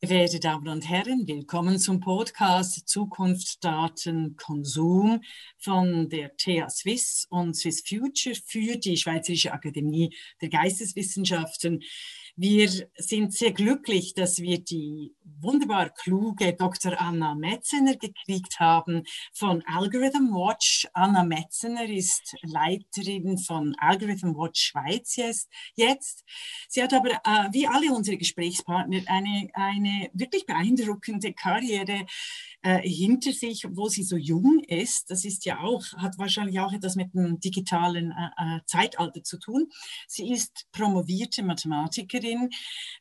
Werte Damen und Herren, willkommen zum Podcast Zukunft, Daten, Konsum von der TH Swiss und Swiss Future für die Schweizerische Akademie der Geisteswissenschaften. Wir sind sehr glücklich, dass wir die wunderbar kluge Dr. Anna Metzener gekriegt haben von Algorithm Watch. Anna Metzener ist Leiterin von Algorithm Watch Schweiz jetzt. Sie hat aber, äh, wie alle unsere Gesprächspartner, eine, eine wirklich beeindruckende Karriere äh, hinter sich, wo sie so jung ist. Das ist ja auch, hat wahrscheinlich auch etwas mit dem digitalen äh, äh Zeitalter zu tun. Sie ist promovierte Mathematikerin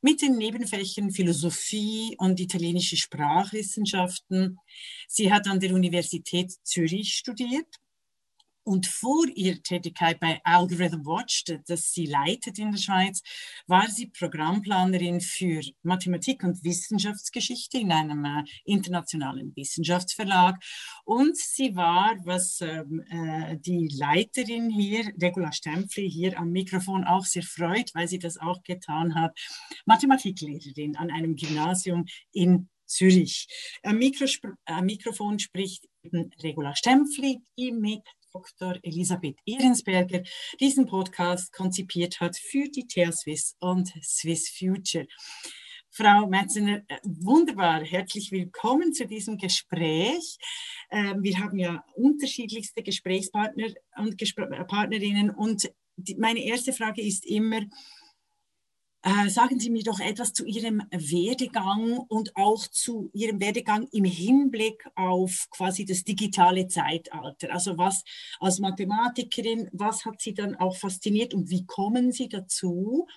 mit den Nebenfächern Philosophie und italienische Sprachwissenschaften. Sie hat an der Universität Zürich studiert und vor ihrer Tätigkeit bei Algorithm Watch, das sie leitet in der Schweiz, war sie Programmplanerin für Mathematik und Wissenschaftsgeschichte in einem äh, internationalen Wissenschaftsverlag. Und sie war, was ähm, äh, die Leiterin hier, Regula Stempfli, hier am Mikrofon auch sehr freut, weil sie das auch getan hat, Mathematiklehrerin an einem Gymnasium in Zürich. Am, Mikrospr am Mikrofon spricht Regula Stempfli, die mit Dr. Elisabeth Ehrensberger diesen Podcast konzipiert hat für die TH Swiss und Swiss Future. Frau Metzener, äh, wunderbar, herzlich willkommen zu diesem Gespräch. Ähm, wir haben ja unterschiedlichste Gesprächspartner und Partnerinnen und meine erste Frage ist immer, äh, sagen Sie mir doch etwas zu Ihrem Werdegang und auch zu Ihrem Werdegang im Hinblick auf quasi das digitale Zeitalter. Also was als Mathematikerin, was hat Sie dann auch fasziniert und wie kommen Sie dazu,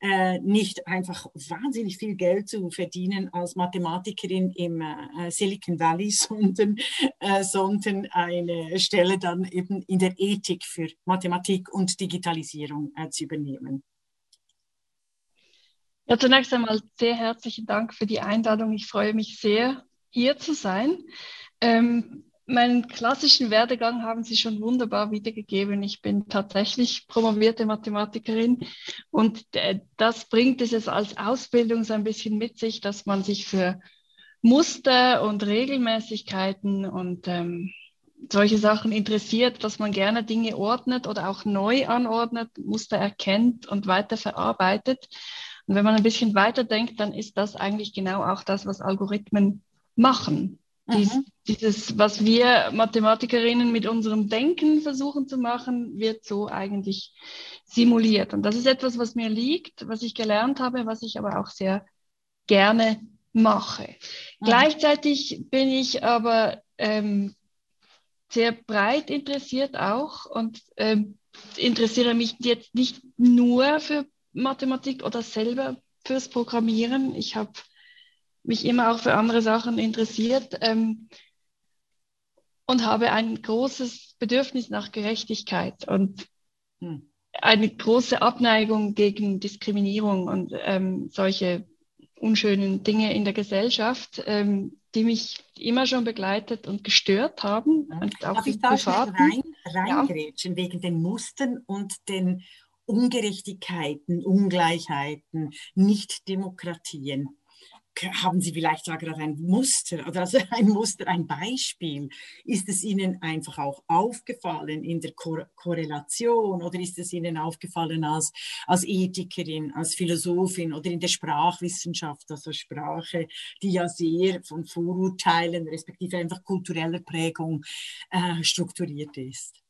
äh, nicht einfach wahnsinnig viel Geld zu verdienen als Mathematikerin im äh, Silicon Valley, sondern, äh, sondern eine Stelle dann eben in der Ethik für Mathematik und Digitalisierung äh, zu übernehmen? Ja, zunächst einmal sehr herzlichen Dank für die Einladung. Ich freue mich sehr, hier zu sein. Ähm, meinen klassischen Werdegang haben Sie schon wunderbar wiedergegeben. Ich bin tatsächlich promovierte Mathematikerin und äh, das bringt es als Ausbildung so ein bisschen mit sich, dass man sich für Muster und Regelmäßigkeiten und ähm, solche Sachen interessiert, dass man gerne Dinge ordnet oder auch neu anordnet, Muster erkennt und weiter verarbeitet. Und wenn man ein bisschen weiter denkt, dann ist das eigentlich genau auch das, was Algorithmen machen. Dies, mhm. Dieses, was wir Mathematikerinnen mit unserem Denken versuchen zu machen, wird so eigentlich simuliert. Und das ist etwas, was mir liegt, was ich gelernt habe, was ich aber auch sehr gerne mache. Mhm. Gleichzeitig bin ich aber ähm, sehr breit interessiert auch und ähm, interessiere mich jetzt nicht nur für Mathematik oder selber fürs Programmieren. Ich habe mich immer auch für andere Sachen interessiert ähm, und habe ein großes Bedürfnis nach Gerechtigkeit und hm. eine große Abneigung gegen Diskriminierung und ähm, solche unschönen Dinge in der Gesellschaft, ähm, die mich immer schon begleitet und gestört haben. Und auch Darf ich da rein, reingrätschen ja. wegen den Mustern und den Ungerechtigkeiten, Ungleichheiten, Nicht-Demokratien. Haben Sie vielleicht da gerade ein Muster oder also ein Muster, ein Beispiel? Ist es Ihnen einfach auch aufgefallen in der Kor Korrelation oder ist es Ihnen aufgefallen als, als Ethikerin, als Philosophin oder in der Sprachwissenschaft, also Sprache, die ja sehr von Vorurteilen respektive einfach kultureller Prägung äh, strukturiert ist?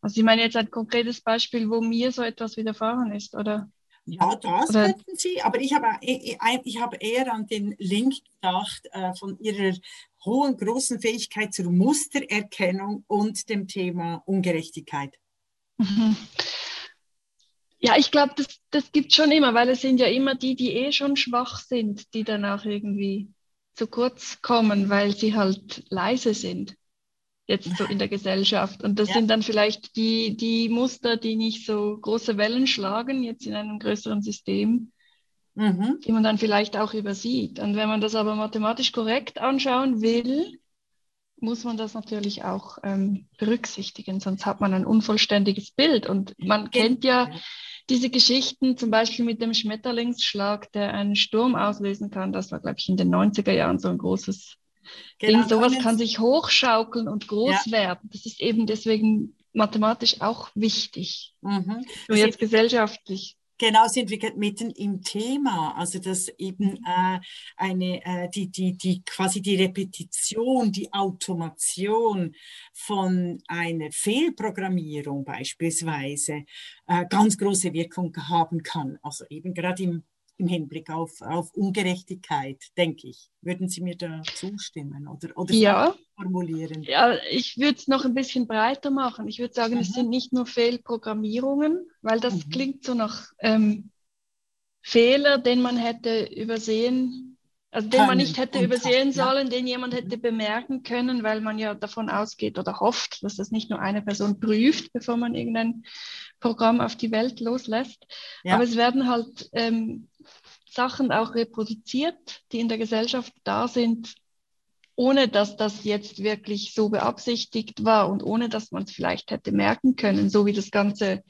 Also ich meine jetzt ein konkretes Beispiel, wo mir so etwas widerfahren ist, oder? Ja, das oder? könnten Sie, aber ich habe, ich habe eher an den Link gedacht äh, von Ihrer hohen, großen Fähigkeit zur Mustererkennung und dem Thema Ungerechtigkeit. Mhm. Ja, ich glaube, das, das gibt es schon immer, weil es sind ja immer die, die eh schon schwach sind, die danach irgendwie zu kurz kommen, weil sie halt leise sind jetzt so in der Gesellschaft. Und das ja. sind dann vielleicht die, die Muster, die nicht so große Wellen schlagen, jetzt in einem größeren System, mhm. die man dann vielleicht auch übersieht. Und wenn man das aber mathematisch korrekt anschauen will, muss man das natürlich auch ähm, berücksichtigen, sonst hat man ein unvollständiges Bild. Und man kennt ja diese Geschichten, zum Beispiel mit dem Schmetterlingsschlag, der einen Sturm auslösen kann, das war, glaube ich, in den 90er Jahren so ein großes genau, Ding. Sowas kann sich hochschaukeln und groß ja. werden. Das ist eben deswegen mathematisch auch wichtig. Mhm. Und jetzt gesellschaftlich genau sind wir mitten im Thema. Also dass eben äh, eine, äh, die, die, die quasi die Repetition, die Automation von einer Fehlprogrammierung beispielsweise äh, ganz große Wirkung haben kann. Also eben gerade im im Hinblick auf, auf Ungerechtigkeit, denke ich. Würden Sie mir da zustimmen oder, oder ja. formulieren? Ja, ich würde es noch ein bisschen breiter machen. Ich würde sagen, mhm. es sind nicht nur Fehlprogrammierungen, weil das mhm. klingt so nach ähm, Fehler, den man hätte übersehen, also den man nicht hätte übersehen sollen, den jemand hätte bemerken können, weil man ja davon ausgeht oder hofft, dass das nicht nur eine Person prüft, bevor man irgendein Programm auf die Welt loslässt. Ja. Aber es werden halt ähm, Sachen auch reproduziert, die in der Gesellschaft da sind, ohne dass das jetzt wirklich so beabsichtigt war und ohne dass man es vielleicht hätte merken können, so wie das Ganze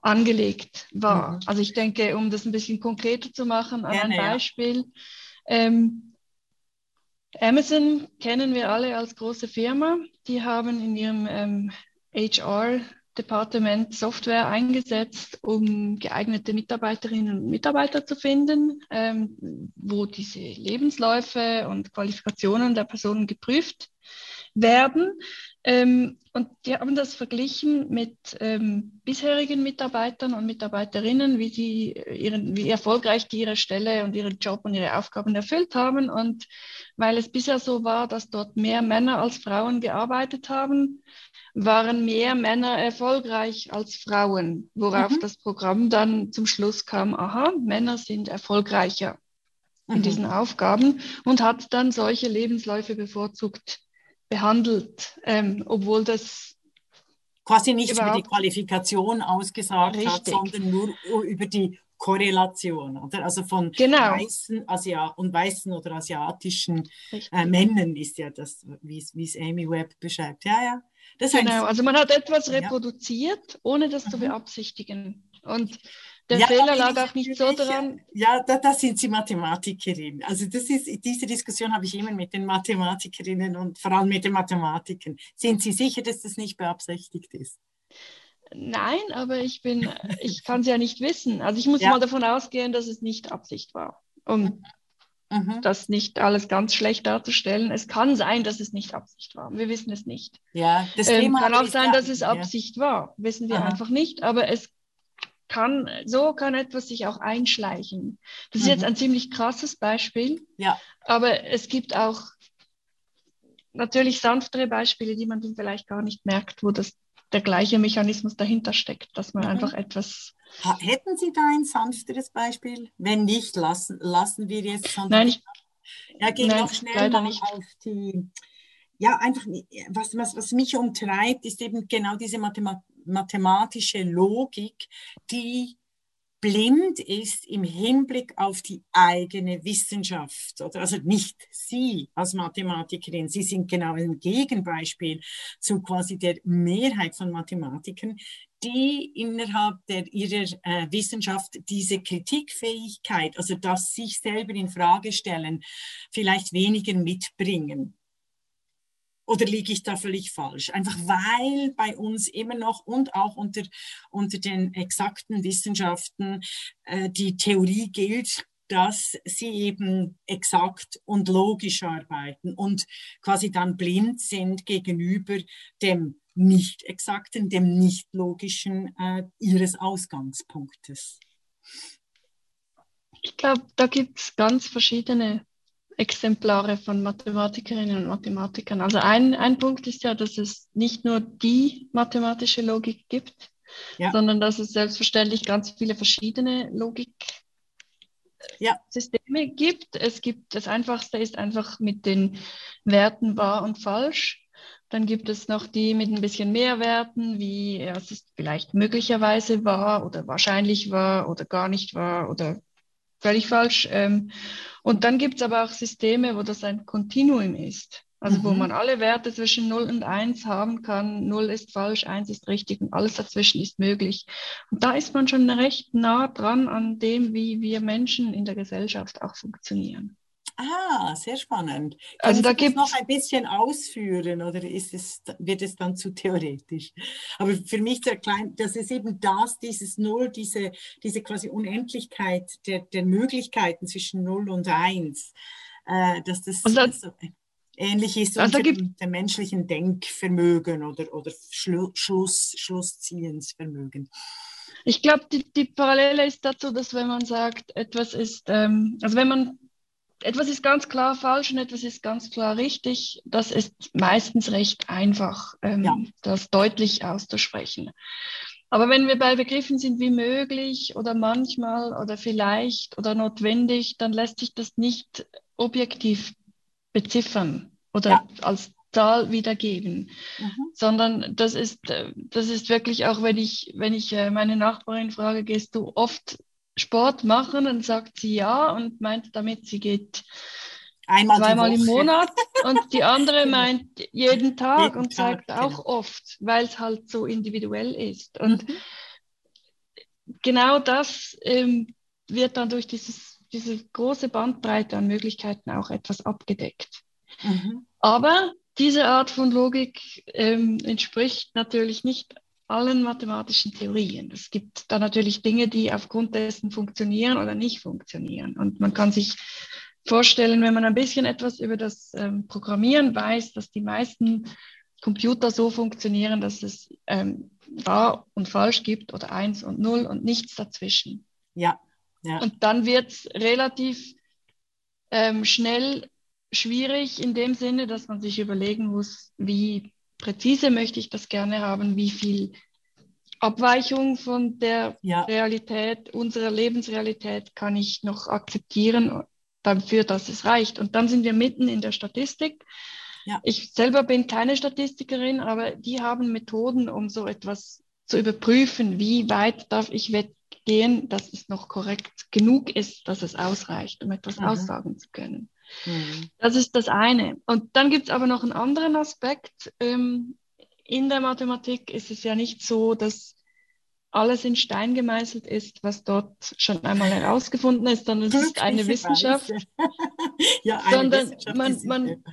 angelegt war. Mhm. Also ich denke, um das ein bisschen konkreter zu machen, an Gerne, ein Beispiel. Ja. Ähm, Amazon kennen wir alle als große Firma. Die haben in ihrem ähm, HR Departement Software eingesetzt, um geeignete Mitarbeiterinnen und Mitarbeiter zu finden, ähm, wo diese Lebensläufe und Qualifikationen der Personen geprüft werden. Ähm, und die haben das verglichen mit ähm, bisherigen Mitarbeitern und Mitarbeiterinnen, wie, sie ihren, wie erfolgreich die ihre Stelle und ihren Job und ihre Aufgaben erfüllt haben. Und weil es bisher so war, dass dort mehr Männer als Frauen gearbeitet haben, waren mehr Männer erfolgreich als Frauen, worauf mhm. das Programm dann zum Schluss kam, aha, Männer sind erfolgreicher mhm. in diesen Aufgaben und hat dann solche Lebensläufe bevorzugt behandelt, ähm, obwohl das quasi nicht über die Qualifikation ausgesagt richtig. hat, sondern nur über die Korrelation, oder? Also von genau. weißen Asia und weißen oder asiatischen äh, Männern ist ja das, wie es Amy Webb beschreibt. Ja, ja. Das genau, also man hat etwas reproduziert, ohne das mhm. zu beabsichtigen. Und der ja, Fehler lag auch nicht so dran. Ja, da, da, sind Sie Mathematikerin. Also das ist, diese Diskussion habe ich immer mit den Mathematikerinnen und vor allem mit den Mathematikern. Sind Sie sicher, dass das nicht beabsichtigt ist? Nein, aber ich bin, ich kann es ja nicht wissen. Also ich muss ja. mal davon ausgehen, dass es nicht Absicht war, um mhm. das nicht alles ganz schlecht darzustellen. Es kann sein, dass es nicht Absicht war. Wir wissen es nicht. Ja, das ähm, kann auch sein, dass es Absicht ja. war. Wissen wir Aha. einfach nicht. Aber es kann, so kann etwas sich auch einschleichen. Das mhm. ist jetzt mhm. ein ziemlich krasses Beispiel. Ja. Aber es gibt auch natürlich sanftere Beispiele, die man vielleicht gar nicht merkt, wo das der gleiche Mechanismus dahinter steckt, dass man mhm. einfach etwas. Hätten Sie da ein sanfteres Beispiel? Wenn nicht, lassen, lassen wir jetzt. Nein, ich, ja, gehen nein, noch schnell mal nicht. auf die. Ja, einfach, was, was, was mich umtreibt, ist eben genau diese mathematische Logik, die blind ist im Hinblick auf die eigene Wissenschaft. Oder? Also nicht Sie als Mathematikerin, Sie sind genau ein Gegenbeispiel zu quasi der Mehrheit von Mathematikern, die innerhalb der, ihrer äh, Wissenschaft diese Kritikfähigkeit, also das sich selber in Frage stellen, vielleicht weniger mitbringen. Oder liege ich da völlig falsch? Einfach weil bei uns immer noch und auch unter, unter den exakten Wissenschaften äh, die Theorie gilt, dass sie eben exakt und logisch arbeiten und quasi dann blind sind gegenüber dem nicht exakten, dem nicht logischen äh, ihres Ausgangspunktes. Ich glaube, da gibt es ganz verschiedene Exemplare von Mathematikerinnen und Mathematikern. Also ein, ein Punkt ist ja, dass es nicht nur die mathematische Logik gibt, ja. sondern dass es selbstverständlich ganz viele verschiedene Logiksysteme ja. gibt. Es gibt das Einfachste ist einfach mit den Werten wahr und falsch. Dann gibt es noch die mit ein bisschen mehr Werten, wie ja, es ist vielleicht möglicherweise wahr oder wahrscheinlich wahr oder gar nicht wahr oder völlig falsch. Ähm, und dann gibt es aber auch Systeme, wo das ein Kontinuum ist. Also mhm. wo man alle Werte zwischen 0 und 1 haben kann. 0 ist falsch, 1 ist richtig und alles dazwischen ist möglich. Und da ist man schon recht nah dran an dem, wie wir Menschen in der Gesellschaft auch funktionieren. Ah, sehr spannend. Können also da gibt noch ein bisschen ausführen oder ist es, wird es dann zu theoretisch? Aber für mich der klein, das ist eben das, dieses Null, diese, diese quasi Unendlichkeit der, der Möglichkeiten zwischen Null und Eins, äh, dass das, und das so ähnlich ist also dem, dem, menschlichen Denkvermögen oder, oder Schlu Schluss, Schlussziehensvermögen. Ich glaube, die, die Parallele ist dazu, dass wenn man sagt, etwas ist, ähm, also wenn man etwas ist ganz klar falsch und etwas ist ganz klar richtig. Das ist meistens recht einfach, ähm, ja. das deutlich auszusprechen. Aber wenn wir bei Begriffen sind wie möglich oder manchmal oder vielleicht oder notwendig, dann lässt sich das nicht objektiv beziffern oder ja. als Zahl wiedergeben, mhm. sondern das ist, äh, das ist wirklich auch, wenn ich, wenn ich äh, meine Nachbarin frage, gehst du oft Sport machen, dann sagt sie ja und meint damit, sie geht Einmal zweimal im Monat und die andere meint jeden Tag jeden und sagt Tag, auch genau. oft, weil es halt so individuell ist. Und mhm. genau das ähm, wird dann durch dieses, diese große Bandbreite an Möglichkeiten auch etwas abgedeckt. Mhm. Aber diese Art von Logik ähm, entspricht natürlich nicht allen mathematischen Theorien. Es gibt da natürlich Dinge, die aufgrund dessen funktionieren oder nicht funktionieren. Und man kann sich vorstellen, wenn man ein bisschen etwas über das ähm, Programmieren weiß, dass die meisten Computer so funktionieren, dass es ähm, wahr und falsch gibt oder eins und null und nichts dazwischen. Ja. ja. Und dann wird es relativ ähm, schnell schwierig in dem Sinne, dass man sich überlegen muss, wie präzise möchte ich das gerne haben, wie viel Abweichung von der ja. Realität, unserer Lebensrealität kann ich noch akzeptieren dafür, dass es reicht. Und dann sind wir mitten in der Statistik. Ja. Ich selber bin keine Statistikerin, aber die haben Methoden, um so etwas zu überprüfen, wie weit darf ich weggehen, dass es noch korrekt genug ist, dass es ausreicht, um etwas mhm. aussagen zu können. Mhm. Das ist das eine. Und dann gibt es aber noch einen anderen Aspekt. Ähm, in der Mathematik ist es ja nicht so, dass alles in Stein gemeißelt ist, was dort schon einmal herausgefunden ist, sondern es ist eine Wissenschaft. ja, eine sondern Wissenschaft man, man,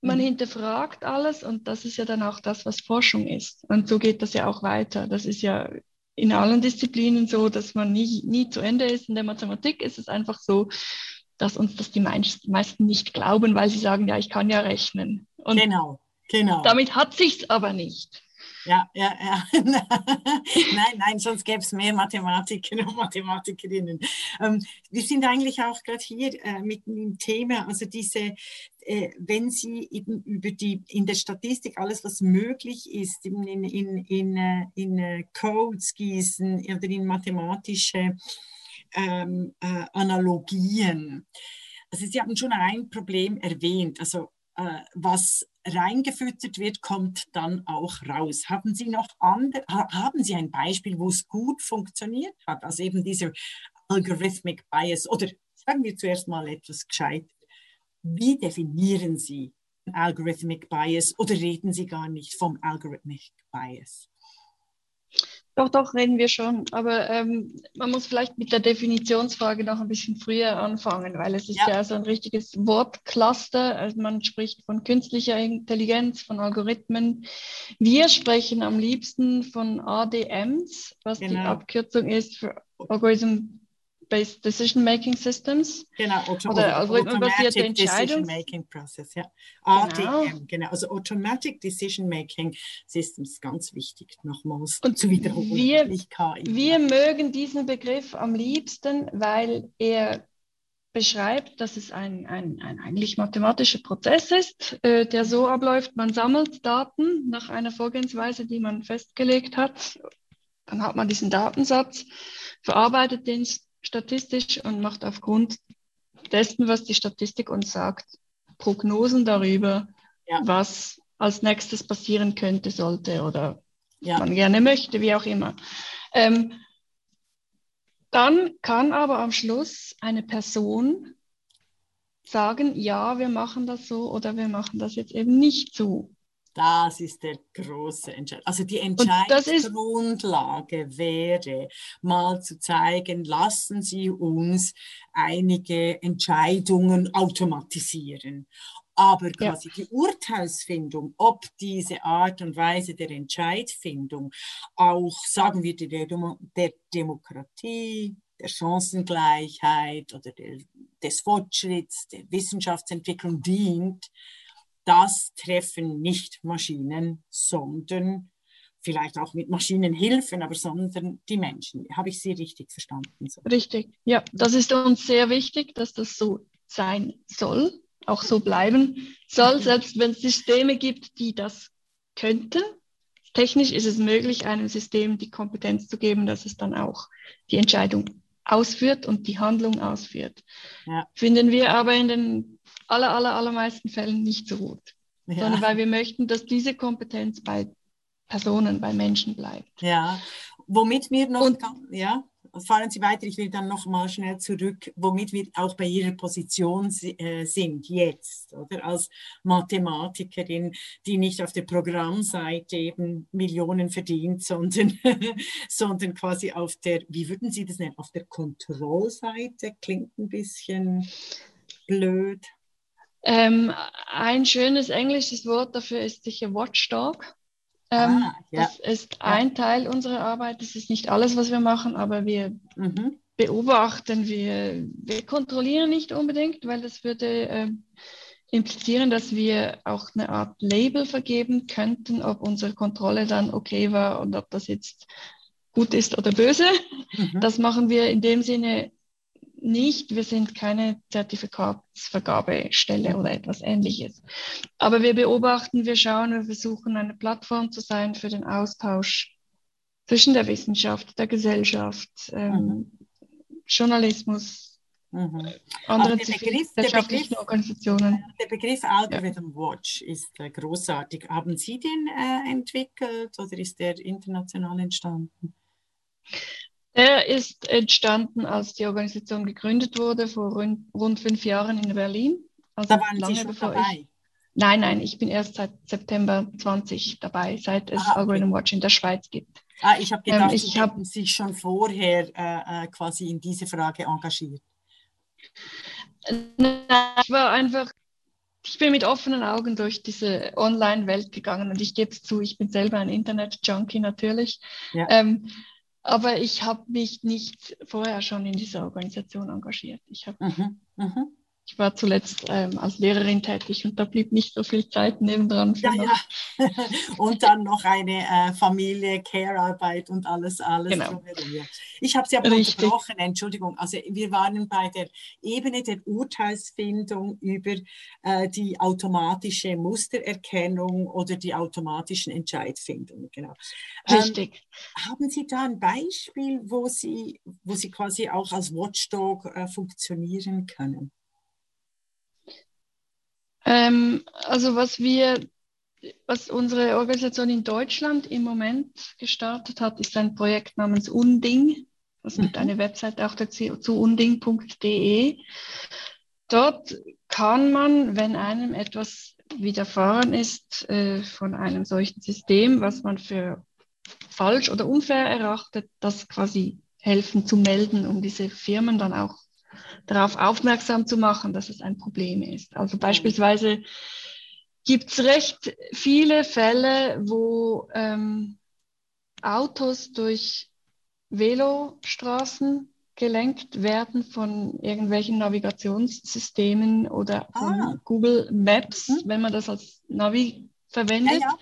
man mhm. hinterfragt alles und das ist ja dann auch das, was Forschung ist. Und so geht das ja auch weiter. Das ist ja in allen Disziplinen so, dass man nie, nie zu Ende ist. In der Mathematik ist es einfach so, dass uns das die meisten nicht glauben, weil sie sagen, ja, ich kann ja rechnen. Und genau, genau. Damit hat sich's aber nicht. Ja, ja, ja. nein, nein, sonst gäbe es mehr Mathematiker und Mathematikerinnen. Ähm, wir sind eigentlich auch gerade hier äh, mit dem Thema, also diese, äh, wenn Sie eben über die in der Statistik alles, was möglich ist, in, in, in, in, äh, in äh, Codes gießen oder in mathematische ähm, äh, Analogien. Also Sie haben schon ein Problem erwähnt, also äh, was reingefüttert wird, kommt dann auch raus. Haben Sie noch andere, haben Sie ein Beispiel, wo es gut funktioniert hat? Also eben dieser Algorithmic Bias oder sagen wir zuerst mal etwas gescheit. Wie definieren Sie Algorithmic Bias oder reden Sie gar nicht vom Algorithmic Bias? Doch, doch, reden wir schon. Aber ähm, man muss vielleicht mit der Definitionsfrage noch ein bisschen früher anfangen, weil es ist ja, ja so ein richtiges Wortcluster. Also man spricht von künstlicher Intelligenz, von Algorithmen. Wir sprechen am liebsten von ADMs, was genau. die Abkürzung ist für Algorithm Based Decision Making Systems. Genau, auto oder algorithmenbasierte Entscheidung. Decision Making Process, ja. ADM, genau. genau. Also Automatic Decision Making Systems, ganz wichtig, nochmals Und zu wiederholen. Wir, wir mögen diesen Begriff am liebsten, weil er beschreibt, dass es ein, ein, ein eigentlich mathematischer Prozess ist, äh, der so abläuft, man sammelt Daten nach einer Vorgehensweise, die man festgelegt hat. Dann hat man diesen Datensatz, verarbeitet den statistisch und macht aufgrund dessen, was die Statistik uns sagt, Prognosen darüber, ja. was als nächstes passieren könnte, sollte oder ja. man gerne möchte, wie auch immer. Ähm, dann kann aber am Schluss eine Person sagen, ja, wir machen das so oder wir machen das jetzt eben nicht so. Das ist der große Entscheid. Also die Entscheidungsgrundlage wäre, mal zu zeigen, lassen Sie uns einige Entscheidungen automatisieren. Aber quasi ja. die Urteilsfindung, ob diese Art und Weise der Entscheidfindung auch, sagen wir, der, der Demokratie, der Chancengleichheit oder der, des Fortschritts, der Wissenschaftsentwicklung dient, das treffen nicht Maschinen, sondern vielleicht auch mit Maschinenhilfen, aber sondern die Menschen. Habe ich Sie richtig verstanden? So? Richtig, ja. Das ist uns sehr wichtig, dass das so sein soll, auch so bleiben soll, selbst wenn es Systeme gibt, die das könnten. Technisch ist es möglich, einem System die Kompetenz zu geben, dass es dann auch die Entscheidung ausführt und die Handlung ausführt. Ja. Finden wir aber in den aller, aller, allermeisten Fällen nicht so gut, ja. sondern weil wir möchten, dass diese Kompetenz bei Personen, bei Menschen bleibt. Ja, womit wir noch, und, ja, fahren Sie weiter, ich will dann noch mal schnell zurück, womit wir auch bei Ihrer Position äh, sind jetzt, oder als Mathematikerin, die nicht auf der Programmseite eben Millionen verdient, sondern, sondern quasi auf der, wie würden Sie das nennen, auf der Kontrollseite, klingt ein bisschen blöd. Ähm, ein schönes englisches Wort dafür ist sicher Watchdog. Ähm, ah, ja. Das ist ein Teil unserer Arbeit. Das ist nicht alles, was wir machen, aber wir mhm. beobachten, wir, wir kontrollieren nicht unbedingt, weil das würde äh, implizieren, dass wir auch eine Art Label vergeben könnten, ob unsere Kontrolle dann okay war und ob das jetzt gut ist oder böse. Mhm. Das machen wir in dem Sinne nicht. Wir sind keine Zertifikatsvergabestelle oder etwas ähnliches. Aber wir beobachten, wir schauen, wir versuchen eine Plattform zu sein für den Austausch zwischen der Wissenschaft, der Gesellschaft, ähm, mhm. Journalismus, mhm. anderen zivilgesellschaftlichen Organisationen. Der Begriff Algorithm ja. Watch ist äh, großartig. Haben Sie den äh, entwickelt oder ist der international entstanden? Der ist entstanden, als die Organisation gegründet wurde, vor rund, rund fünf Jahren in Berlin. Also da waren lange Sie bevor dabei? Ich, nein, nein, ich bin erst seit September 20 dabei, seit es ah, okay. Watch in der Schweiz gibt. Ah, ich habe gedacht, ähm, ich Sie hab, sich schon vorher äh, äh, quasi in diese Frage engagiert. Nein, ich war einfach ich bin mit offenen Augen durch diese Online-Welt gegangen und ich gebe es zu, ich bin selber ein Internet-Junkie natürlich. Ja. Ähm, aber ich habe mich nicht vorher schon in dieser Organisation engagiert. Ich habe mhm, mhm. Ich war zuletzt ähm, als Lehrerin tätig und da blieb nicht so viel Zeit nebendran. Ja, ja. und dann noch eine äh, Familie, Care-Arbeit und alles, alles. Genau. Ich habe Sie aber unterbrochen, Entschuldigung. Also wir waren bei der Ebene der Urteilsfindung über äh, die automatische Mustererkennung oder die automatischen Entscheidfindungen. Genau. Ähm, Richtig. Ähm, haben Sie da ein Beispiel, wo Sie, wo Sie quasi auch als Watchdog äh, funktionieren können? Ähm, also was wir, was unsere Organisation in Deutschland im Moment gestartet hat, ist ein Projekt namens Unding. Es gibt mhm. eine Website auch dazu, zu unding.de. Dort kann man, wenn einem etwas widerfahren ist äh, von einem solchen System, was man für falsch oder unfair erachtet, das quasi helfen zu melden, um diese Firmen dann auch darauf aufmerksam zu machen, dass es ein Problem ist. Also beispielsweise gibt es recht viele Fälle, wo ähm, Autos durch Velostraßen gelenkt werden von irgendwelchen Navigationssystemen oder von ah. Google Maps, hm. wenn man das als Navi verwendet, ja, ja.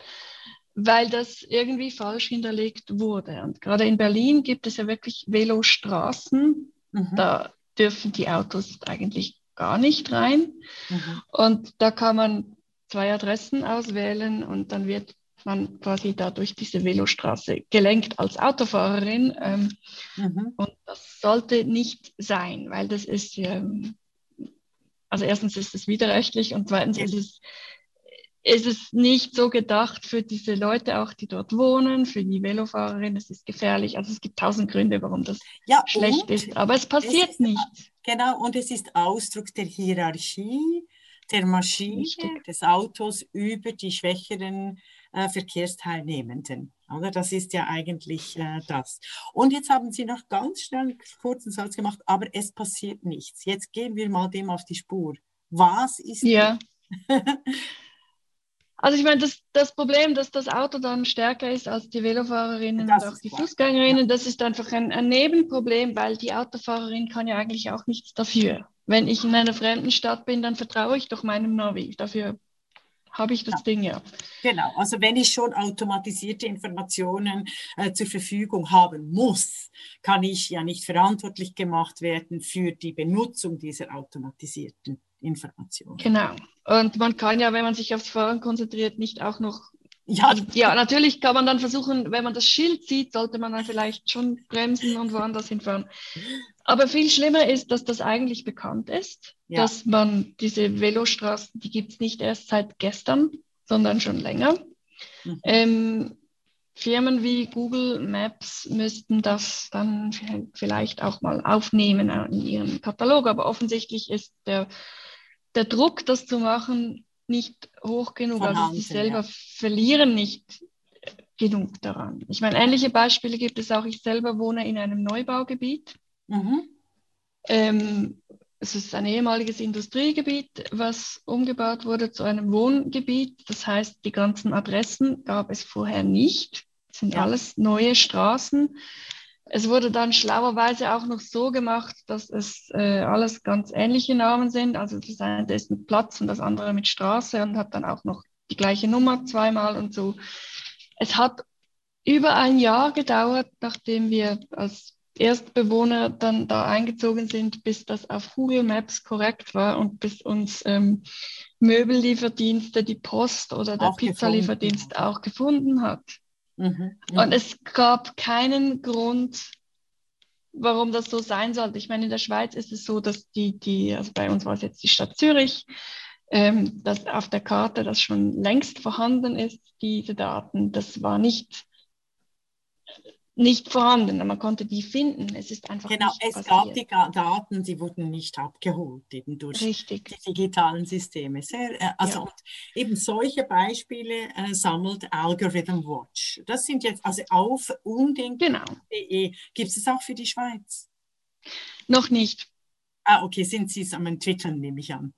weil das irgendwie falsch hinterlegt wurde. Und gerade in Berlin gibt es ja wirklich Velostraßen. Mhm. Da dürfen die Autos eigentlich gar nicht rein. Mhm. Und da kann man zwei Adressen auswählen und dann wird man quasi da durch diese Velostraße gelenkt als Autofahrerin. Ähm, mhm. Und das sollte nicht sein, weil das ist, ähm, also erstens ist es widerrechtlich und zweitens ist es ist es nicht so gedacht für diese Leute auch, die dort wohnen, für die Velofahrerinnen. Es ist gefährlich. Also es gibt tausend Gründe, warum das ja, schlecht ist. Aber es passiert es ist, nicht. Genau, und es ist Ausdruck der Hierarchie der Maschine, Richtig. des Autos über die schwächeren äh, Verkehrsteilnehmenden. Oder? Das ist ja eigentlich äh, das. Und jetzt haben Sie noch ganz schnell einen kurzen Satz gemacht, aber es passiert nichts. Jetzt gehen wir mal dem auf die Spur. Was ist. Ja. Also ich meine, das, das Problem, dass das Auto dann stärker ist als die Velofahrerinnen das und auch die klar. Fußgängerinnen, ja. das ist einfach ein, ein, Nebenproblem, weil die Autofahrerin kann ja eigentlich auch nichts dafür. Wenn ich in einer fremden Stadt bin, dann vertraue ich doch meinem Navi. Dafür habe ich das ja. Ding ja. Genau, also wenn ich schon automatisierte Informationen äh, zur Verfügung haben muss, kann ich ja nicht verantwortlich gemacht werden für die Benutzung dieser automatisierten Informationen. Genau. Und man kann ja, wenn man sich aufs Fahren konzentriert, nicht auch noch ja, also, ja, natürlich kann man dann versuchen, wenn man das Schild sieht, sollte man dann vielleicht schon bremsen und woanders hinfahren. Aber viel schlimmer ist, dass das eigentlich bekannt ist, ja. dass man diese Velostraßen, die gibt es nicht erst seit gestern, sondern schon länger. Mhm. Ähm, Firmen wie Google Maps müssten das dann vielleicht auch mal aufnehmen in ihren Katalog, aber offensichtlich ist der, der Druck, das zu machen, nicht hoch genug. Von also sie selber ja. verlieren nicht genug daran. Ich meine, ähnliche Beispiele gibt es auch. Ich selber wohne in einem Neubaugebiet. Mhm. Ähm, es ist ein ehemaliges Industriegebiet, was umgebaut wurde zu einem Wohngebiet. Das heißt, die ganzen Adressen gab es vorher nicht. Das sind ja. alles neue Straßen. Es wurde dann schlauerweise auch noch so gemacht, dass es äh, alles ganz ähnliche Namen sind. Also das eine ist mit Platz und das andere mit Straße und hat dann auch noch die gleiche Nummer zweimal und so. Es hat über ein Jahr gedauert, nachdem wir als Erstbewohner dann da eingezogen sind, bis das auf Google Maps korrekt war und bis uns ähm, Möbellieferdienste, die Post oder der Pizzalieferdienst auch gefunden hat. Mhm, und es gab keinen Grund, warum das so sein sollte. Ich meine, in der Schweiz ist es so, dass die, die also bei uns war es jetzt die Stadt Zürich, ähm, dass auf der Karte das schon längst vorhanden ist, diese Daten. Das war nicht nicht vorhanden. Man konnte die finden. Es ist einfach genau. es passiert. gab die Daten, die wurden nicht abgeholt eben durch Richtig. die digitalen Systeme. Sehr, äh, also ja. eben solche Beispiele äh, sammelt Algorithm Watch. Das sind jetzt also auf unding.de. Genau. Gibt es auch für die Schweiz? Noch nicht. Ah, okay, sind Sie es am entwickeln, nehme ich an.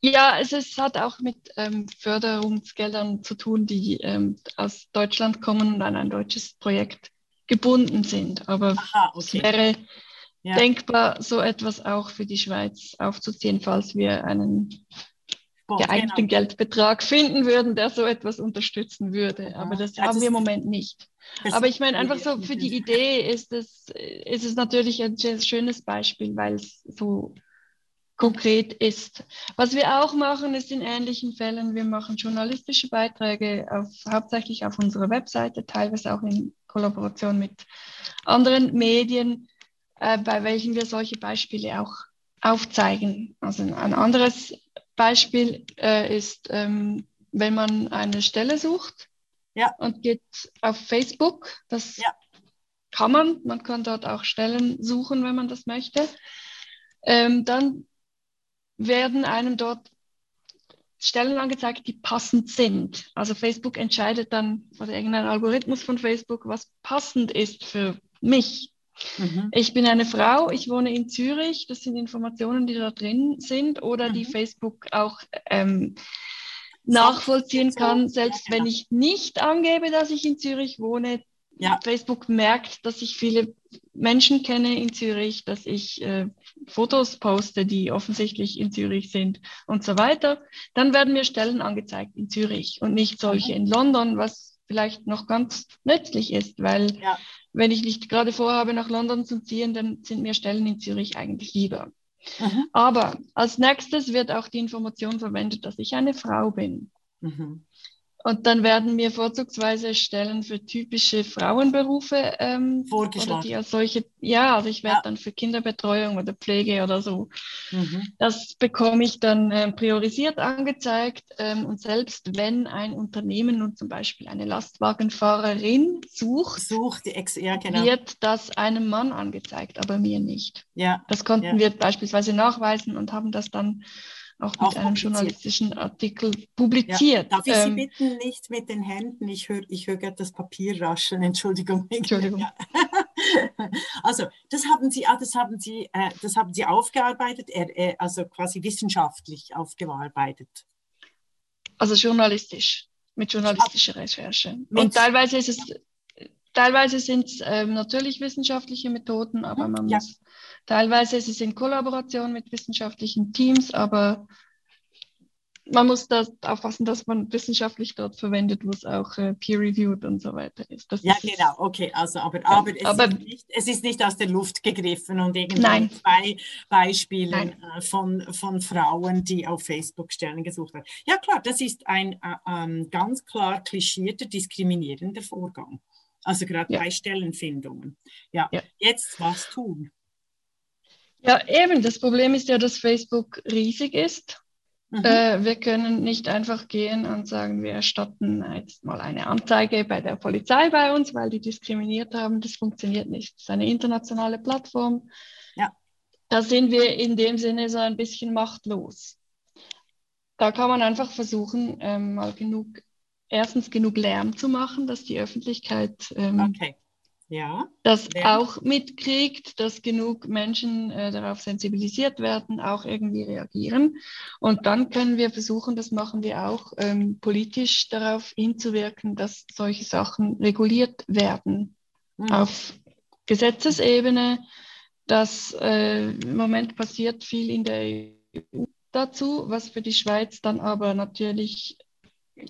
Ja, es ist, hat auch mit ähm, Förderungsgeldern zu tun, die ähm, aus Deutschland kommen und an ein deutsches Projekt gebunden sind. Aber Aha, okay. es wäre ja. denkbar, so etwas auch für die Schweiz aufzuziehen, falls wir einen Boah, geeigneten genau. Geldbetrag finden würden, der so etwas unterstützen würde. Aber das also haben wir im Moment nicht. Aber ich meine, einfach so für die Idee ist es, ist es natürlich ein schönes Beispiel, weil es so konkret ist. Was wir auch machen, ist in ähnlichen Fällen, wir machen journalistische Beiträge auf, hauptsächlich auf unserer Webseite, teilweise auch in Kollaboration mit anderen Medien, äh, bei welchen wir solche Beispiele auch aufzeigen. Also ein anderes Beispiel äh, ist, ähm, wenn man eine Stelle sucht ja. und geht auf Facebook, das ja. kann man, man kann dort auch Stellen suchen, wenn man das möchte. Ähm, dann werden einem dort Stellen angezeigt, die passend sind. Also Facebook entscheidet dann, oder irgendein Algorithmus von Facebook, was passend ist für mich. Mhm. Ich bin eine Frau, ich wohne in Zürich, das sind Informationen, die da drin sind oder mhm. die Facebook auch ähm, nachvollziehen kann, selbst wenn ich nicht angebe, dass ich in Zürich wohne, ja. Facebook merkt, dass ich viele Menschen kenne in Zürich, dass ich äh, Fotos poste, die offensichtlich in Zürich sind und so weiter. Dann werden mir Stellen angezeigt in Zürich und nicht solche in London, was vielleicht noch ganz nützlich ist, weil ja. wenn ich nicht gerade vorhabe, nach London zu ziehen, dann sind mir Stellen in Zürich eigentlich lieber. Mhm. Aber als nächstes wird auch die Information verwendet, dass ich eine Frau bin. Mhm. Und dann werden mir vorzugsweise Stellen für typische Frauenberufe ähm, vorgeschlagen. Oder die als solche, ja, also ich werde ja. dann für Kinderbetreuung oder Pflege oder so. Mhm. Das bekomme ich dann äh, priorisiert angezeigt. Ähm, und selbst wenn ein Unternehmen nun zum Beispiel eine Lastwagenfahrerin sucht, sucht die Ex ja, genau. wird das einem Mann angezeigt, aber mir nicht. Ja. Das konnten ja. wir beispielsweise nachweisen und haben das dann auch mit auch einem journalistischen Artikel publiziert. Ja. Darf ich Sie ähm, bitten, nicht mit den Händen? Ich höre ich hör gerade das Papier rascheln. Entschuldigung. Entschuldigung. Ja. Also das haben Sie, ah, das haben Sie, äh, das haben Sie aufgearbeitet, äh, also quasi wissenschaftlich aufgearbeitet. Also journalistisch, mit journalistischer Recherche. Mit Und teilweise ist es Teilweise sind es ähm, natürlich wissenschaftliche Methoden, aber man ja. muss teilweise ist es in Kollaboration mit wissenschaftlichen Teams, aber man muss da aufpassen, dass man wissenschaftlich dort verwendet, wo es auch äh, peer-reviewed und so weiter ist. Das ja, ist genau, okay. Also, aber, aber, es, aber ist nicht, es, ist nicht, aus der Luft gegriffen und irgendwie zwei Beispiele äh, von, von Frauen, die auf Facebook Stellen gesucht haben. Ja, klar, das ist ein äh, ähm, ganz klar klischierter, diskriminierender Vorgang. Also gerade ja. bei Stellenfindungen. Ja. ja, jetzt was tun? Ja, eben. Das Problem ist ja, dass Facebook riesig ist. Mhm. Äh, wir können nicht einfach gehen und sagen, wir erstatten jetzt mal eine Anzeige bei der Polizei bei uns, weil die diskriminiert haben. Das funktioniert nicht. Das ist eine internationale Plattform. Ja. Da sind wir in dem Sinne so ein bisschen machtlos. Da kann man einfach versuchen, ähm, mal genug erstens genug Lärm zu machen, dass die Öffentlichkeit ähm, okay. Ja. das Lärm. auch mitkriegt, dass genug Menschen äh, darauf sensibilisiert werden, auch irgendwie reagieren. Und dann können wir versuchen, das machen wir auch, ähm, politisch darauf hinzuwirken, dass solche Sachen reguliert werden mhm. auf Gesetzesebene. Das äh, im Moment passiert viel in der EU dazu, was für die Schweiz dann aber natürlich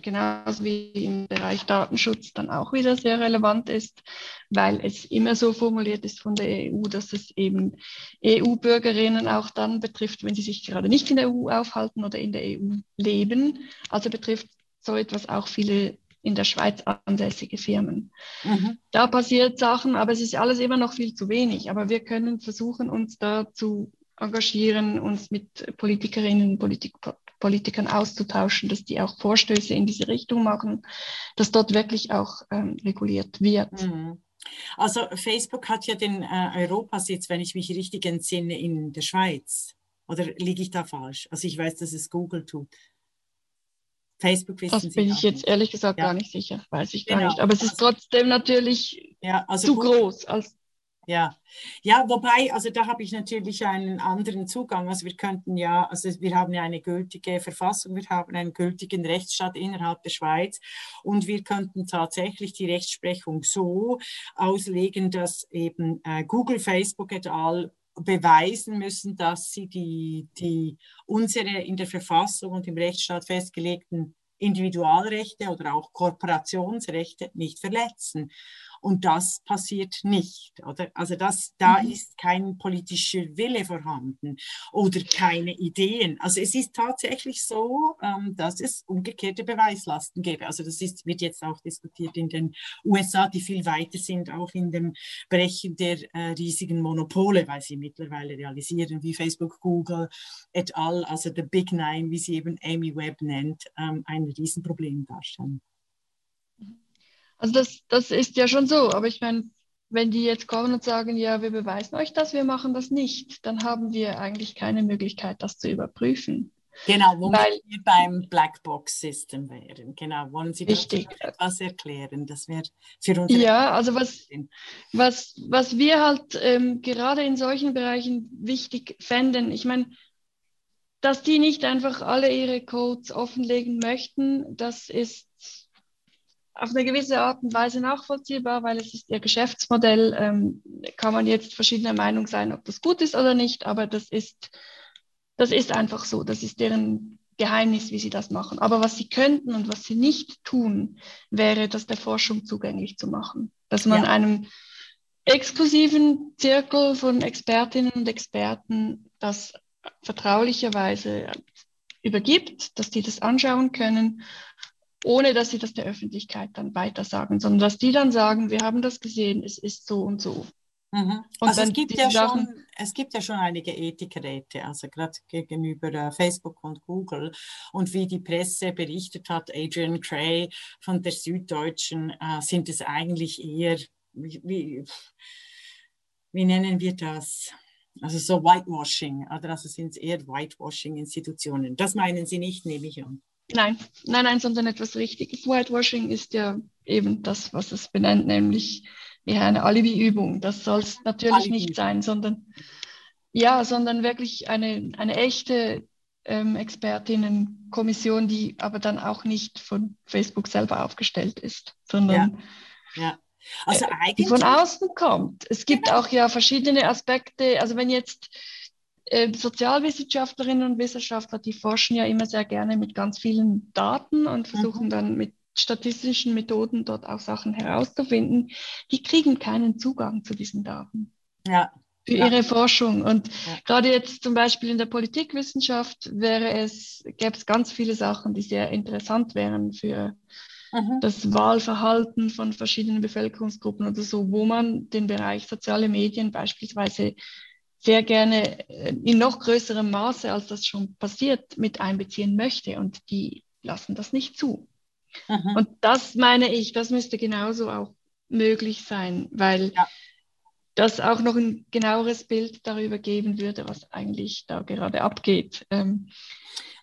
genauso wie im Bereich Datenschutz dann auch wieder sehr relevant ist, weil es immer so formuliert ist von der EU, dass es eben EU-Bürgerinnen auch dann betrifft, wenn sie sich gerade nicht in der EU aufhalten oder in der EU leben. Also betrifft so etwas auch viele in der Schweiz ansässige Firmen. Mhm. Da passiert Sachen, aber es ist alles immer noch viel zu wenig. Aber wir können versuchen, uns da zu engagieren, uns mit Politikerinnen, Politik, Politikern auszutauschen, dass die auch Vorstöße in diese Richtung machen, dass dort wirklich auch ähm, reguliert wird. Mhm. Also Facebook hat ja den äh, Europasitz, wenn ich mich richtig entsinne, in der Schweiz. Oder liege ich da falsch? Also ich weiß, dass es Google tut. Facebook wissen Das bin ich jetzt nicht. ehrlich gesagt ja. gar nicht sicher, weiß ich genau. gar nicht. Aber es ist also, trotzdem natürlich ja, also zu Google, groß, als ja, ja, wobei, also da habe ich natürlich einen anderen Zugang. Also wir könnten ja, also wir haben ja eine gültige Verfassung, wir haben einen gültigen Rechtsstaat innerhalb der Schweiz und wir könnten tatsächlich die Rechtsprechung so auslegen, dass eben äh, Google, Facebook et al beweisen müssen, dass sie die, die unsere in der Verfassung und im Rechtsstaat festgelegten Individualrechte oder auch Kooperationsrechte nicht verletzen. Und das passiert nicht, oder? Also das, da mhm. ist kein politischer Wille vorhanden oder keine Ideen. Also es ist tatsächlich so, ähm, dass es umgekehrte Beweislasten gäbe. Also das ist, wird jetzt auch diskutiert in den USA, die viel weiter sind, auch in dem Brechen der äh, riesigen Monopole, weil sie mittlerweile realisieren, wie Facebook, Google et al., also the Big Nine, wie sie eben Amy Webb nennt, ähm, ein Riesenproblem darstellen. Also das, das ist ja schon so, aber ich meine, wenn die jetzt kommen und sagen, ja, wir beweisen euch das, wir machen das nicht, dann haben wir eigentlich keine Möglichkeit, das zu überprüfen. Genau, wo Weil, wir beim Blackbox-System wären. Genau, wollen Sie richtig. etwas erklären? Das wäre für uns. Ja, also was, was, was wir halt ähm, gerade in solchen Bereichen wichtig fänden, ich meine, dass die nicht einfach alle ihre Codes offenlegen möchten, das ist auf eine gewisse Art und Weise nachvollziehbar, weil es ist ihr Geschäftsmodell. Ähm, kann man jetzt verschiedener Meinung sein, ob das gut ist oder nicht, aber das ist, das ist einfach so. Das ist deren Geheimnis, wie sie das machen. Aber was sie könnten und was sie nicht tun, wäre, das der Forschung zugänglich zu machen. Dass man ja. einem exklusiven Zirkel von Expertinnen und Experten das vertraulicherweise übergibt, dass die das anschauen können ohne dass sie das der Öffentlichkeit dann weitersagen, sondern dass die dann sagen, wir haben das gesehen, es ist so und so. Mhm. Also es gibt, ja schon, es gibt ja schon einige Ethikräte, also gerade gegenüber äh, Facebook und Google. Und wie die Presse berichtet hat, Adrian Gray von der Süddeutschen, äh, sind es eigentlich eher, wie, wie, wie nennen wir das? Also so Whitewashing, oder also sind es eher Whitewashing-Institutionen. Das meinen Sie nicht, nehme ich an. Nein, nein, nein, sondern etwas Richtiges. Whitewashing ist ja eben das, was es benennt, nämlich eher eine Alibi-Übung. Das soll es natürlich Alibi. nicht sein, sondern ja, sondern wirklich eine, eine echte ähm, Expertinnenkommission, die aber dann auch nicht von Facebook selber aufgestellt ist, sondern ja. ja. Also eigentlich, die von außen kommt. Es gibt genau. auch ja verschiedene Aspekte. Also wenn jetzt äh, Sozialwissenschaftlerinnen und Wissenschaftler, die forschen ja immer sehr gerne mit ganz vielen Daten und versuchen mhm. dann mit statistischen Methoden dort auch Sachen herauszufinden, die kriegen keinen Zugang zu diesen Daten. Ja. Für ja. ihre Forschung. Und ja. gerade jetzt zum Beispiel in der Politikwissenschaft wäre es, gäbe es ganz viele Sachen, die sehr interessant wären für mhm. das Wahlverhalten von verschiedenen Bevölkerungsgruppen oder so, wo man den Bereich soziale Medien beispielsweise sehr gerne äh, in noch größerem Maße, als das schon passiert, mit einbeziehen möchte. Und die lassen das nicht zu. Mhm. Und das meine ich, das müsste genauso auch möglich sein, weil ja. Das auch noch ein genaueres Bild darüber geben würde, was eigentlich da gerade abgeht. Ähm,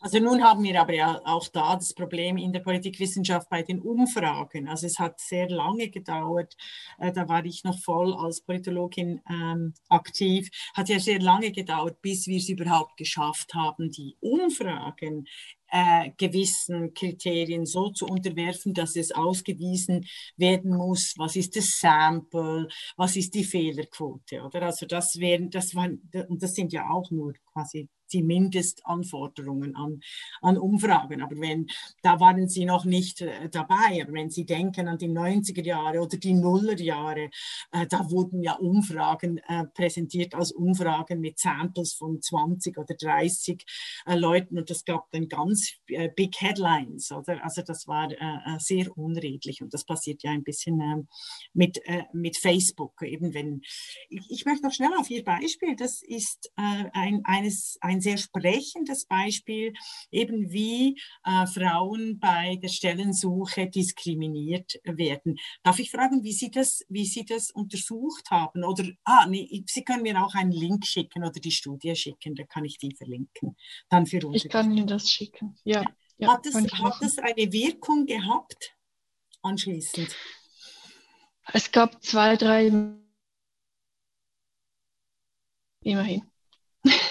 also nun haben wir aber ja auch da das Problem in der Politikwissenschaft bei den Umfragen. Also es hat sehr lange gedauert, äh, da war ich noch voll als Politologin ähm, aktiv, hat ja sehr lange gedauert, bis wir es überhaupt geschafft haben, die Umfragen äh, gewissen Kriterien so zu unterwerfen, dass es ausgewiesen werden muss, was ist das Sample, was ist die Fehlerquote, oder? Also das wären, das waren, und das sind ja auch nur quasi die Mindestanforderungen an, an Umfragen. Aber wenn, da waren Sie noch nicht äh, dabei. Aber wenn Sie denken an die 90er Jahre oder die Nullerjahre, äh, da wurden ja Umfragen äh, präsentiert als Umfragen mit Samples von 20 oder 30 äh, Leuten und das gab dann ganz äh, big Headlines, oder? Also das war äh, sehr unredlich und das passiert ja ein bisschen ähm, mit, mit Facebook. Eben wenn, ich, ich, möchte noch schnell auf Ihr Beispiel, das ist ein, eines, ein sehr sprechendes Beispiel, eben wie äh, Frauen bei der Stellensuche diskriminiert werden. Darf ich fragen, wie Sie das, wie Sie das untersucht haben? Oder, ah, nee, Sie können mir auch einen Link schicken oder die Studie schicken, da kann ich die verlinken. Dann für uns. Ich kann Ihnen das schicken, ja. ja hat, das, hat das eine Wirkung gehabt anschließend? Es gab zwei, drei immerhin.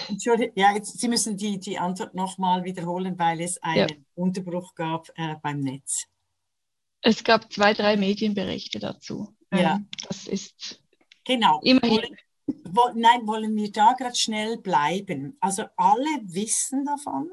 Entschuldigung, ja, jetzt, Sie müssen die, die Antwort nochmal wiederholen, weil es einen ja. Unterbruch gab äh, beim Netz. Es gab zwei, drei Medienberichte dazu. Ja. Ähm, das ist genau. Immerhin. Wollen, wo, nein, wollen wir da gerade schnell bleiben? Also alle wissen davon,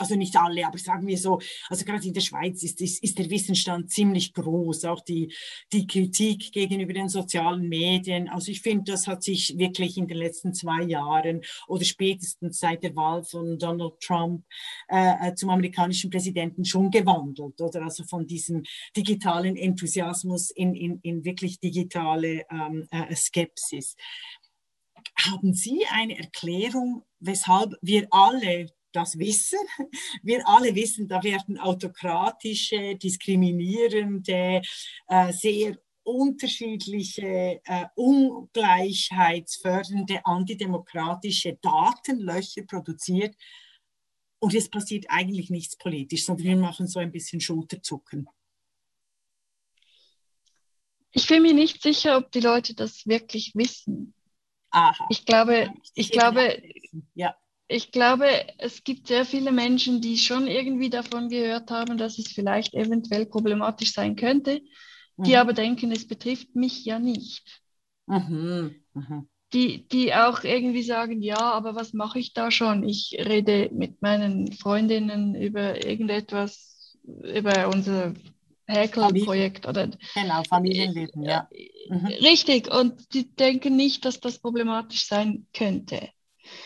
also nicht alle, aber sagen wir so, also gerade in der Schweiz ist, ist, ist der Wissensstand ziemlich groß, auch die, die Kritik gegenüber den sozialen Medien. Also ich finde, das hat sich wirklich in den letzten zwei Jahren oder spätestens seit der Wahl von Donald Trump äh, äh zum amerikanischen Präsidenten schon gewandelt, oder also von diesem digitalen Enthusiasmus in, in, in wirklich digitale ähm, äh, Skepsis. Haben Sie eine Erklärung, weshalb wir alle das wissen. Wir alle wissen, da werden autokratische, diskriminierende, äh, sehr unterschiedliche, äh, ungleichheitsfördernde, antidemokratische Datenlöcher produziert. Und es passiert eigentlich nichts politisch, sondern wir machen so ein bisschen Schulterzucken. Ich bin mir nicht sicher, ob die Leute das wirklich wissen. Aha. Ich glaube, ich glaube, ja ich glaube, es gibt sehr viele Menschen, die schon irgendwie davon gehört haben, dass es vielleicht eventuell problematisch sein könnte, die mhm. aber denken, es betrifft mich ja nicht. Mhm. Mhm. Die, die auch irgendwie sagen, ja, aber was mache ich da schon? Ich rede mit meinen Freundinnen über irgendetwas, über unser Häkelprojekt oder genau Familienleben, ja. Mhm. Richtig und die denken nicht, dass das problematisch sein könnte.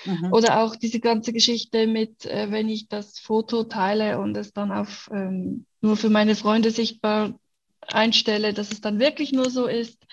Mhm. Oder auch diese ganze Geschichte mit, äh, wenn ich das Foto teile und es dann auf ähm, nur für meine Freunde sichtbar einstelle, dass es dann wirklich nur so ist.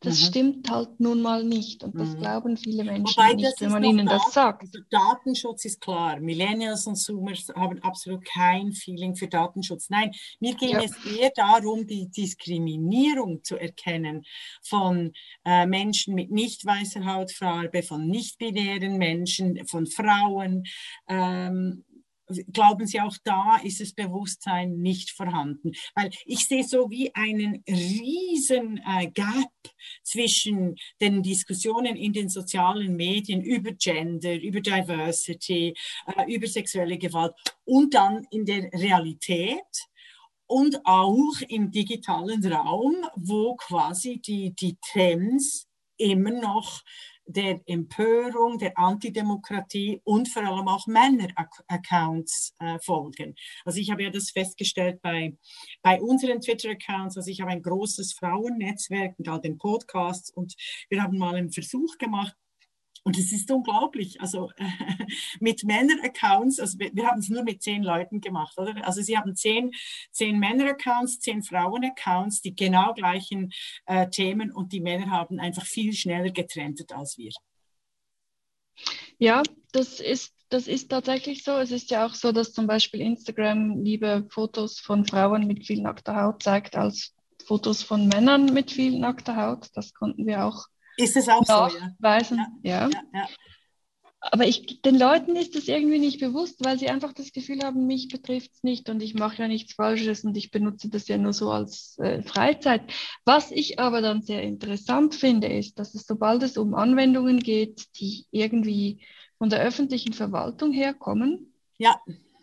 Das mhm. stimmt halt nun mal nicht und das mhm. glauben viele Menschen Wobei, nicht, wenn man ihnen da, das sagt. Also Datenschutz ist klar. Millennials und Zoomers haben absolut kein Feeling für Datenschutz. Nein, mir ging ja. es eher darum, die Diskriminierung zu erkennen von äh, Menschen mit nicht weißer Hautfarbe, von nicht-binären Menschen, von Frauen. Ähm, glauben Sie, auch da ist das Bewusstsein nicht vorhanden? Weil ich sehe so wie einen riesen äh, Gap zwischen den Diskussionen in den sozialen Medien über Gender, über Diversity, äh, über sexuelle Gewalt und dann in der Realität und auch im digitalen Raum, wo quasi die, die Trends immer noch der Empörung, der Antidemokratie und vor allem auch Männer-Accounts äh, folgen. Also ich habe ja das festgestellt bei, bei unseren Twitter-Accounts. Also ich habe ein großes Frauennetzwerk mit all den Podcasts und wir haben mal einen Versuch gemacht, und es ist unglaublich. Also mit Männer-Accounts, also wir, wir haben es nur mit zehn Leuten gemacht, oder? Also sie haben zehn, zehn Männer-Accounts, zehn Frauen-Accounts, die genau gleichen äh, Themen und die Männer haben einfach viel schneller getrennt als wir. Ja, das ist, das ist tatsächlich so. Es ist ja auch so, dass zum Beispiel Instagram liebe Fotos von Frauen mit viel nackter Haut zeigt als Fotos von Männern mit viel nackter Haut. Das konnten wir auch ist es auch nachweisen. So, ja. Ja. ja. ja. Aber ich, den Leuten ist das irgendwie nicht bewusst, weil sie einfach das Gefühl haben, mich betrifft es nicht und ich mache ja nichts Falsches und ich benutze das ja nur so als äh, Freizeit. Was ich aber dann sehr interessant finde, ist, dass es, sobald es um Anwendungen geht, die irgendwie von der öffentlichen Verwaltung herkommen, ja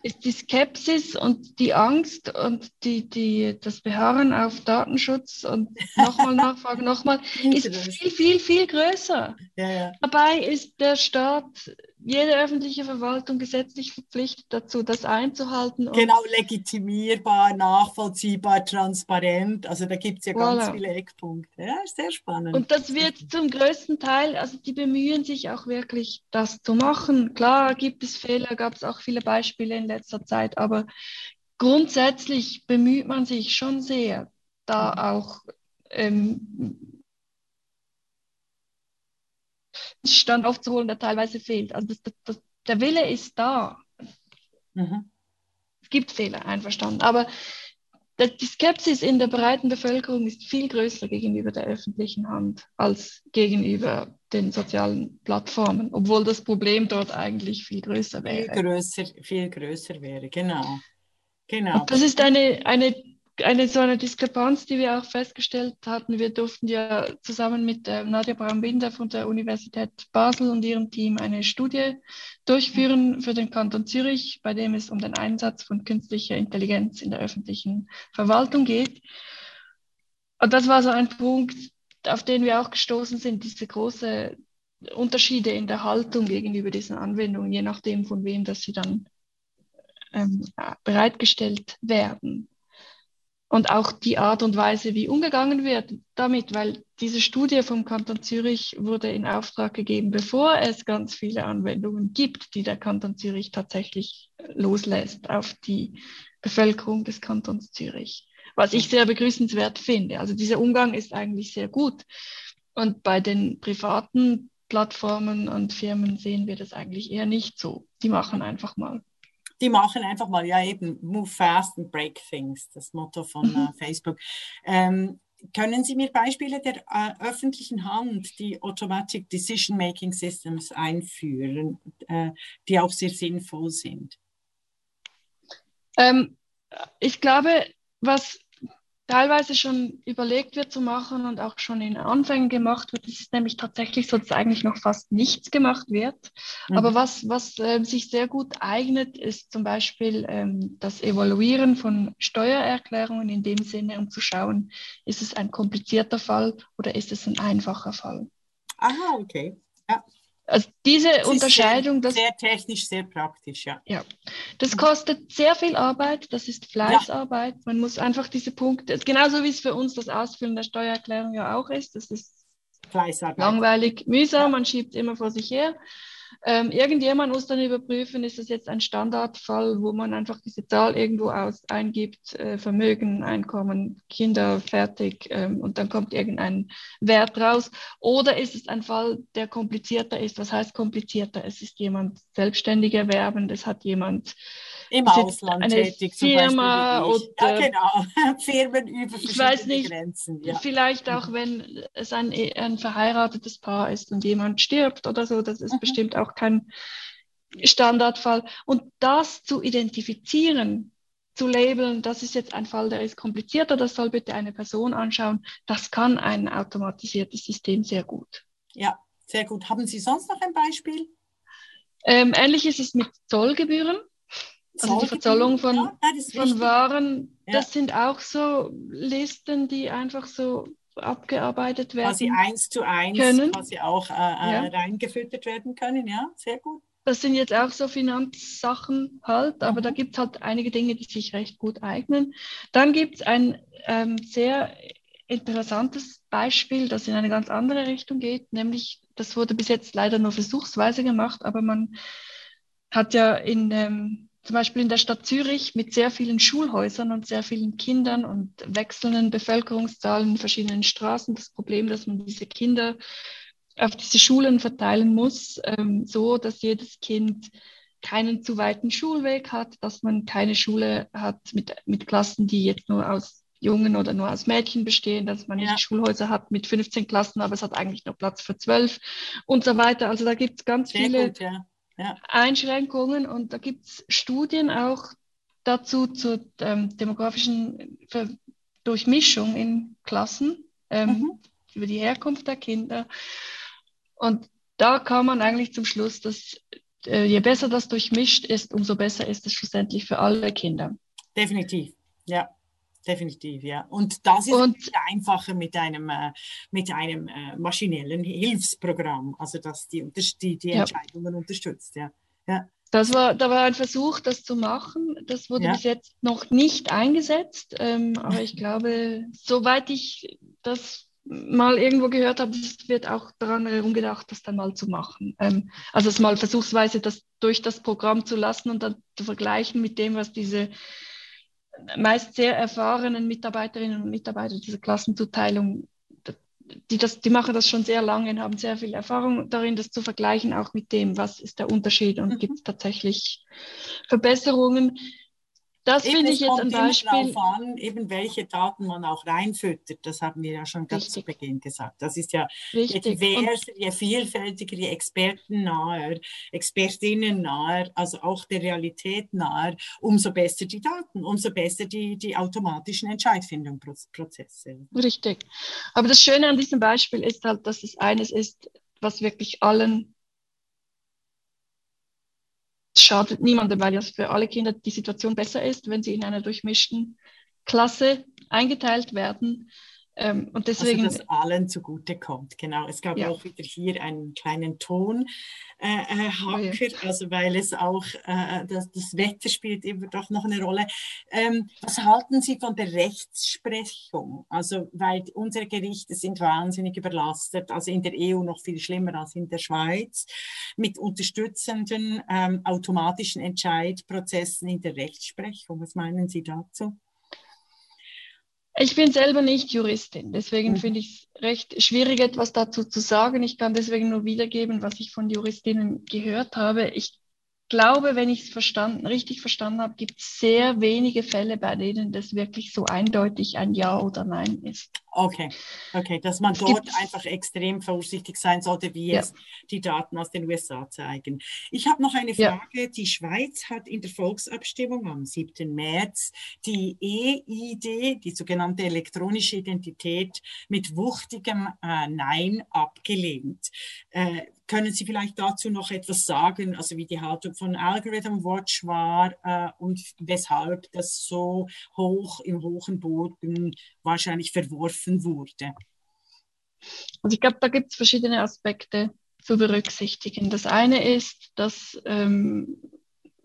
ist die Skepsis und die Angst und die, die, das Beharren auf Datenschutz und nochmal nachfragen, nochmal, ist viel, viel, viel größer. Ja, ja. Dabei ist der Staat jede öffentliche Verwaltung gesetzlich verpflichtet dazu, das einzuhalten. genau, legitimierbar, nachvollziehbar, transparent. Also da gibt es ja voilà. ganz viele Eckpunkte. Ja, sehr spannend. Und das wird zum größten Teil, also die bemühen sich auch wirklich, das zu machen. Klar gibt es Fehler, gab es auch viele Beispiele in letzter Zeit, aber grundsätzlich bemüht man sich schon sehr, da mhm. auch ähm, Stand aufzuholen, der teilweise fehlt. Also das, das, der Wille ist da. Mhm. Es gibt Fehler, einverstanden. Aber die Skepsis in der breiten Bevölkerung ist viel größer gegenüber der öffentlichen Hand als gegenüber den sozialen Plattformen, obwohl das Problem dort eigentlich viel größer wäre. Viel größer, viel größer wäre, genau. genau. Und das ist eine, eine eine so eine Diskrepanz, die wir auch festgestellt hatten. Wir durften ja zusammen mit äh, Nadja Braun-Binder von der Universität Basel und ihrem Team eine Studie durchführen für den Kanton Zürich, bei dem es um den Einsatz von künstlicher Intelligenz in der öffentlichen Verwaltung geht. Und das war so ein Punkt, auf den wir auch gestoßen sind, diese großen Unterschiede in der Haltung gegenüber diesen Anwendungen, je nachdem, von wem dass sie dann ähm, bereitgestellt werden und auch die Art und Weise, wie umgegangen wird damit, weil diese Studie vom Kanton Zürich wurde in Auftrag gegeben, bevor es ganz viele Anwendungen gibt, die der Kanton Zürich tatsächlich loslässt auf die Bevölkerung des Kantons Zürich. Was ich sehr begrüßenswert finde. Also dieser Umgang ist eigentlich sehr gut. Und bei den privaten Plattformen und Firmen sehen wir das eigentlich eher nicht so. Die machen einfach mal die machen einfach mal, ja eben, move fast and break things, das Motto von äh, mhm. Facebook. Ähm, können Sie mir Beispiele der äh, öffentlichen Hand, die Automatic Decision Making Systems einführen, äh, die auch sehr sinnvoll sind? Ähm, ich glaube, was teilweise schon überlegt wird zu machen und auch schon in Anfängen gemacht wird. Es ist nämlich tatsächlich so, dass eigentlich noch fast nichts gemacht wird. Mhm. Aber was, was äh, sich sehr gut eignet, ist zum Beispiel ähm, das Evaluieren von Steuererklärungen in dem Sinne, um zu schauen, ist es ein komplizierter Fall oder ist es ein einfacher Fall. Aha, okay. Ja. Also diese das Unterscheidung. Sehr, sehr, technisch, sehr praktisch, ja. Ja, das kostet sehr viel Arbeit, das ist Fleißarbeit. Ja. Man muss einfach diese Punkte, genauso wie es für uns das Ausfüllen der Steuererklärung ja auch ist, das ist langweilig, mühsam, ja. man schiebt immer vor sich her. Ähm, irgendjemand muss dann überprüfen, ist das jetzt ein Standardfall, wo man einfach diese Zahl irgendwo aus eingibt, äh, Vermögen, Einkommen, Kinder, fertig, ähm, und dann kommt irgendein Wert raus. Oder ist es ein Fall, der komplizierter ist? Was heißt komplizierter? Es ist jemand selbstständig erwerben, es hat jemand im Ausland eine tätig, Firma zum Beispiel. oder ja, genau. Firmen über ich weiß nicht, Grenzen. Ja. Vielleicht auch, wenn es ein, ein verheiratetes Paar ist und jemand stirbt oder so, das ist mhm. bestimmt auch kein Standardfall. Und das zu identifizieren, zu labeln, das ist jetzt ein Fall, der ist komplizierter, das soll bitte eine Person anschauen, das kann ein automatisiertes System sehr gut. Ja, sehr gut. Haben Sie sonst noch ein Beispiel? Ähm, ähnlich ist es mit Zollgebühren. Also die Verzollung von, ja, von Waren, ja. das sind auch so Listen, die einfach so abgearbeitet werden. Quasi eins zu eins können. quasi auch äh, äh, ja. reingefüttert werden können, ja, sehr gut. Das sind jetzt auch so Finanzsachen halt, aber mhm. da gibt es halt einige Dinge, die sich recht gut eignen. Dann gibt es ein ähm, sehr interessantes Beispiel, das in eine ganz andere Richtung geht, nämlich, das wurde bis jetzt leider nur versuchsweise gemacht, aber man hat ja in ähm, zum Beispiel in der Stadt Zürich mit sehr vielen Schulhäusern und sehr vielen Kindern und wechselnden Bevölkerungszahlen in verschiedenen Straßen das Problem, dass man diese Kinder auf diese Schulen verteilen muss, ähm, so dass jedes Kind keinen zu weiten Schulweg hat, dass man keine Schule hat mit, mit Klassen, die jetzt nur aus Jungen oder nur aus Mädchen bestehen, dass man ja. nicht Schulhäuser hat mit 15 Klassen, aber es hat eigentlich nur Platz für zwölf und so weiter. Also da gibt es ganz Sehr viele gut, ja ja. Einschränkungen und da gibt es Studien auch dazu zur ähm, demografischen Durchmischung in Klassen ähm, mhm. über die Herkunft der Kinder. Und da kam man eigentlich zum Schluss, dass äh, je besser das durchmischt ist, umso besser ist es schlussendlich für alle Kinder. Definitiv, ja definitiv, ja. Und das ist und, einfacher mit einem, äh, mit einem äh, maschinellen Hilfsprogramm, also dass die, die, die Entscheidungen ja. unterstützt, ja. ja. Das war, da war ein Versuch, das zu machen. Das wurde ja. bis jetzt noch nicht eingesetzt. Ähm, aber ich glaube, soweit ich das mal irgendwo gehört habe, wird auch daran herumgedacht, das dann mal zu machen. Ähm, also es mal versuchsweise das durch das Programm zu lassen und dann zu vergleichen mit dem, was diese meist sehr erfahrenen Mitarbeiterinnen und Mitarbeiter dieser Klassenzuteilung, die, das, die machen das schon sehr lange und haben sehr viel Erfahrung darin, das zu vergleichen, auch mit dem, was ist der Unterschied und mhm. gibt es tatsächlich Verbesserungen. Das finde ich jetzt ein Beispiel. Darauf an, eben welche Daten man auch reinfüttert. Das haben wir ja schon ganz Richtig. zu Beginn gesagt. Das ist ja Richtig. je diverser, je vielfältiger, je Experten nahe, Expertinnen nahe, also auch der Realität nahe, umso besser die Daten, umso besser die, die automatischen Entscheidfindungsprozesse. Richtig. Aber das Schöne an diesem Beispiel ist halt, dass es eines ist, was wirklich allen schadet niemandem, weil ja für alle Kinder die Situation besser ist, wenn sie in einer durchmischten Klasse eingeteilt werden. Ähm, und also, deswegen, also, dass allen zugute kommt, genau. Es gab ja. auch wieder hier einen kleinen Ton. Äh, äh, Hacker, oh ja. also weil es auch, äh, das, das, Wetter spielt immer doch noch eine Rolle. Ähm, was halten Sie von der Rechtsprechung? Also, weil unsere Gerichte sind wahnsinnig überlastet, also in der EU noch viel schlimmer als in der Schweiz, mit unterstützenden ähm, automatischen Entscheidprozessen in der Rechtsprechung. Was meinen Sie dazu? Ich bin selber nicht Juristin, deswegen mhm. finde ich es recht schwierig, etwas dazu zu sagen. Ich kann deswegen nur wiedergeben, was ich von Juristinnen gehört habe. Ich glaube, wenn ich es verstanden, richtig verstanden habe, gibt es sehr wenige Fälle, bei denen das wirklich so eindeutig ein Ja oder Nein ist. Okay, okay, dass man es dort einfach extrem vorsichtig sein sollte, wie ja. es die Daten aus den USA zeigen. Ich habe noch eine Frage. Ja. Die Schweiz hat in der Volksabstimmung am 7. März die EID, die sogenannte elektronische Identität, mit wuchtigem äh, Nein abgelehnt. Äh, können Sie vielleicht dazu noch etwas sagen, also wie die Haltung von Algorithm Watch war äh, und weshalb das so hoch im hohen Boden wahrscheinlich verworfen wurde? Also ich glaube, da gibt es verschiedene Aspekte zu berücksichtigen. Das eine ist, dass ähm,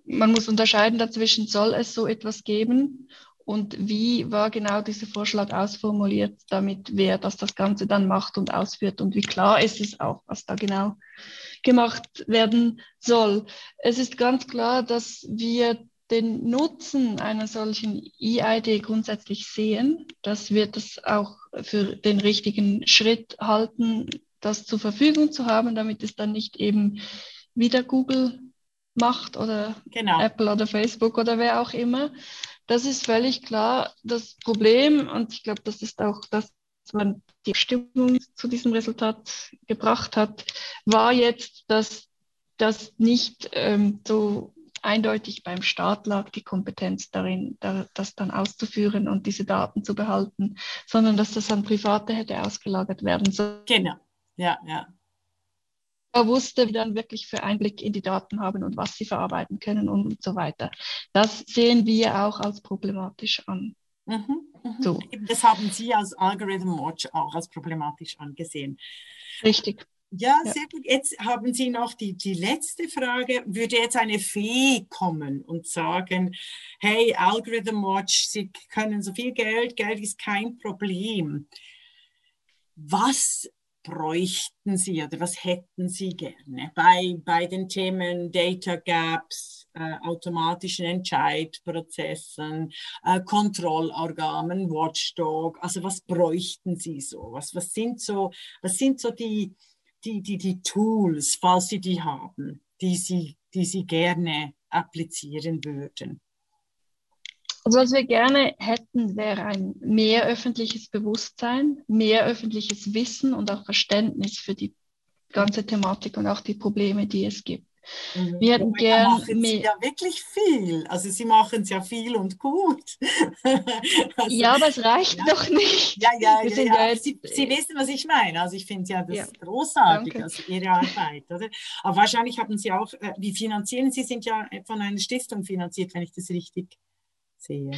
man muss unterscheiden dazwischen, soll es so etwas geben und wie war genau dieser Vorschlag ausformuliert, damit wer das das Ganze dann macht und ausführt und wie klar ist es auch, was da genau gemacht werden soll. Es ist ganz klar, dass wir den Nutzen einer solchen EID grundsätzlich sehen, dass wir das auch für den richtigen Schritt halten, das zur Verfügung zu haben, damit es dann nicht eben wieder Google macht oder genau. Apple oder Facebook oder wer auch immer. Das ist völlig klar. Das Problem, und ich glaube, das ist auch das, was man die Stimmung zu diesem Resultat gebracht hat, war jetzt, dass das nicht ähm, so eindeutig beim Staat lag, die Kompetenz darin, da, das dann auszuführen und diese Daten zu behalten, sondern dass das an Private hätte ausgelagert werden sollen. Genau, ja, ja. Er wusste, wie dann wirklich für Einblick in die Daten haben und was sie verarbeiten können und, so weiter. Das sehen wir auch als problematisch an. Mhm, mhm. So. Das haben Sie als Algorithm Watch auch als problematisch angesehen. Richtig. Ja, sehr gut. Jetzt haben Sie noch die, die letzte Frage. Würde jetzt eine Fee kommen und sagen, hey, Algorithm Watch, Sie können so viel Geld, Geld ist kein Problem. Was bräuchten Sie oder was hätten Sie gerne bei, bei den Themen Data Gaps, äh, automatischen Entscheidprozessen, äh, Kontrollorganen, Watchdog? Also was bräuchten Sie so? Was, was sind so, was sind so die, die, die, die Tools, falls Sie die haben, die Sie, die Sie gerne applizieren würden? Also was wir gerne hätten, wäre ein mehr öffentliches Bewusstsein, mehr öffentliches Wissen und auch Verständnis für die ganze Thematik und auch die Probleme, die es gibt. Mhm. Wir hätten machen Sie ja wirklich viel. Also Sie machen es ja viel und gut. also, ja, aber es reicht ja, doch nicht. Ja, ja, ja, ja. Jetzt, Sie, Sie, wissen, was ich meine. Also ich finde ja das ja. großartig, also Ihre Arbeit. Oder? Aber wahrscheinlich haben Sie auch, äh, wie finanzieren Sie? sind ja von einer Stiftung finanziert, wenn ich das richtig sehe.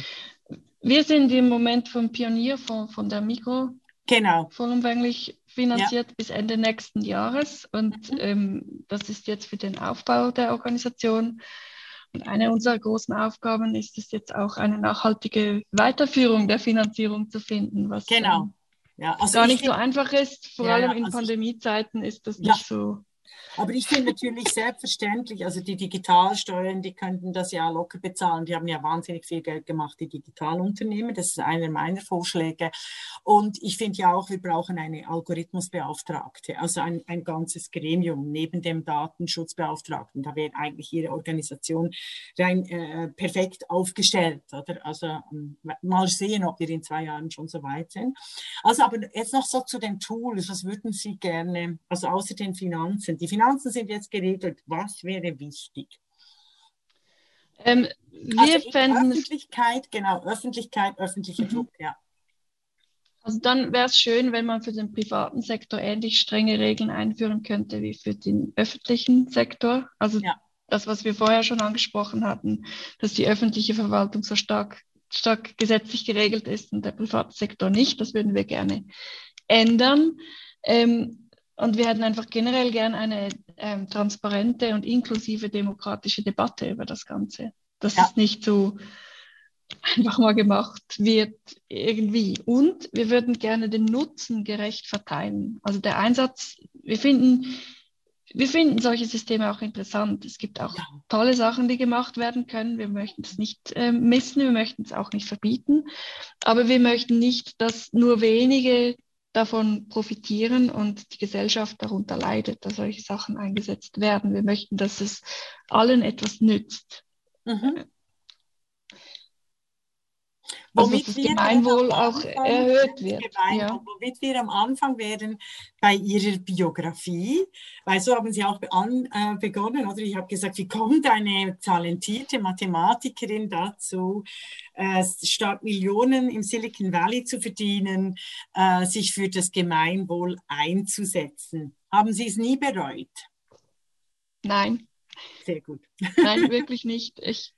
Wir sind im Moment vom Pionierfonds von der Mikro genau. vollumfänglich finanziert ja. bis Ende nächsten Jahres. Und mhm. ähm, das ist jetzt für den Aufbau der Organisation. Und eine unserer großen Aufgaben ist es jetzt auch, eine nachhaltige Weiterführung der Finanzierung zu finden, was genau. Ähm, ja, also gar nicht so einfach ist. Vor ja, allem in also Pandemiezeiten ist das nicht so aber ich finde natürlich selbstverständlich, also die Digitalsteuern, die könnten das ja locker bezahlen. Die haben ja wahnsinnig viel Geld gemacht, die Digitalunternehmen. Das ist einer meiner Vorschläge. Und ich finde ja auch, wir brauchen eine Algorithmusbeauftragte, also ein, ein ganzes Gremium neben dem Datenschutzbeauftragten. Da wäre eigentlich Ihre Organisation rein äh, perfekt aufgestellt. Oder? Also ähm, mal sehen, ob wir in zwei Jahren schon so weit sind. Also aber jetzt noch so zu den Tools. Was würden Sie gerne, also außer den Finanzen, die Finanzen Finanzen sind jetzt geregelt. Was wäre wichtig? Ähm, wir also fänden Öffentlichkeit, genau, Öffentlichkeit, öffentlicher mhm. Druck, ja. Also dann wäre es schön, wenn man für den privaten Sektor ähnlich strenge Regeln einführen könnte wie für den öffentlichen Sektor. Also ja. das, was wir vorher schon angesprochen hatten, dass die öffentliche Verwaltung so stark, stark gesetzlich geregelt ist und der private Sektor nicht. Das würden wir gerne ändern. Ähm, und wir hätten einfach generell gern eine ähm, transparente und inklusive demokratische Debatte über das Ganze. Dass ja. es nicht so einfach mal gemacht wird irgendwie. Und wir würden gerne den Nutzen gerecht verteilen. Also der Einsatz, wir finden, wir finden solche Systeme auch interessant. Es gibt auch tolle Sachen, die gemacht werden können. Wir möchten es nicht äh, missen, wir möchten es auch nicht verbieten. Aber wir möchten nicht, dass nur wenige davon profitieren und die Gesellschaft darunter leidet, dass solche Sachen eingesetzt werden. Wir möchten, dass es allen etwas nützt. Mhm. Womit das Gemeinwohl auch erhöht wird. Ja. Womit wir am Anfang werden bei Ihrer Biografie, weil so haben Sie auch an, äh, begonnen, oder ich habe gesagt, wie kommt eine talentierte Mathematikerin dazu, äh, statt Millionen im Silicon Valley zu verdienen, äh, sich für das Gemeinwohl einzusetzen? Haben Sie es nie bereut? Nein. Sehr gut. Nein, wirklich nicht. Ich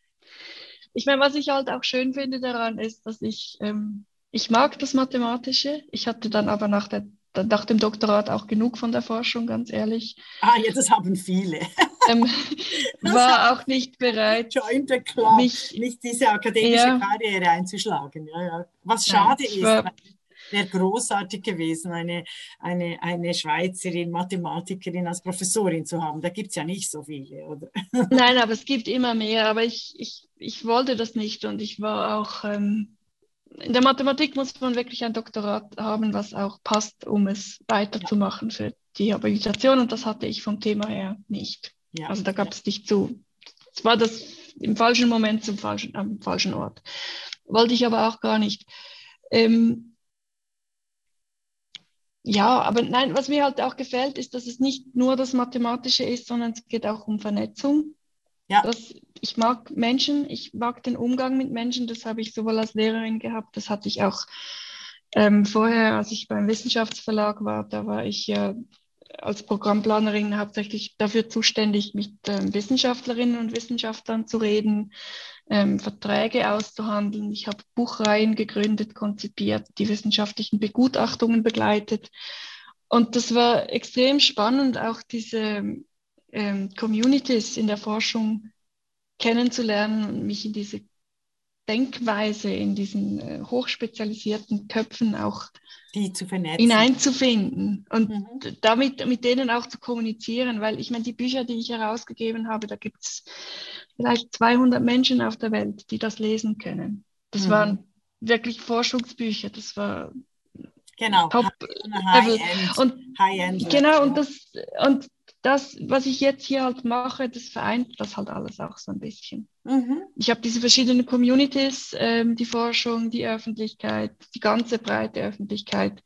ich meine, was ich halt auch schön finde daran ist, dass ich, ähm, ich mag das Mathematische. Ich hatte dann aber nach, der, nach dem Doktorat auch genug von der Forschung, ganz ehrlich. Ah, ja, das haben viele. ähm, war auch nicht bereit, mich, nicht diese akademische ja, Karriere einzuschlagen. Ja, ja. Was schade ist, war, wäre großartig gewesen, eine, eine, eine Schweizerin, Mathematikerin als Professorin zu haben. Da gibt es ja nicht so viele, oder? Nein, aber es gibt immer mehr. Aber ich, ich, ich wollte das nicht und ich war auch. Ähm, in der Mathematik muss man wirklich ein Doktorat haben, was auch passt, um es weiterzumachen für die Habilitation. Und das hatte ich vom Thema her nicht. Ja. Also da gab es nicht zu. Es war das im falschen Moment zum falschen, am falschen Ort. Wollte ich aber auch gar nicht. Ähm, ja, aber nein, was mir halt auch gefällt, ist, dass es nicht nur das Mathematische ist, sondern es geht auch um Vernetzung. Ja. Das, ich mag Menschen, ich mag den Umgang mit Menschen, das habe ich sowohl als Lehrerin gehabt, das hatte ich auch ähm, vorher, als ich beim Wissenschaftsverlag war, da war ich ja als Programmplanerin hauptsächlich dafür zuständig, mit ähm, Wissenschaftlerinnen und Wissenschaftlern zu reden, ähm, Verträge auszuhandeln. Ich habe Buchreihen gegründet, konzipiert, die wissenschaftlichen Begutachtungen begleitet. Und das war extrem spannend, auch diese ähm, Communities in der Forschung kennenzulernen und mich in diese Denkweise, in diesen äh, hochspezialisierten Köpfen auch hineinzufinden und mhm. damit mit denen auch zu kommunizieren, weil ich meine, die Bücher, die ich herausgegeben habe, da gibt es vielleicht 200 Menschen auf der Welt, die das lesen können. Das mhm. waren wirklich Forschungsbücher, das war genau. Top High End, und High End, genau und das und das, was ich jetzt hier halt mache, das vereint das halt alles auch so ein bisschen. Mhm. Ich habe diese verschiedenen Communities, ähm, die Forschung, die Öffentlichkeit, die ganze breite Öffentlichkeit.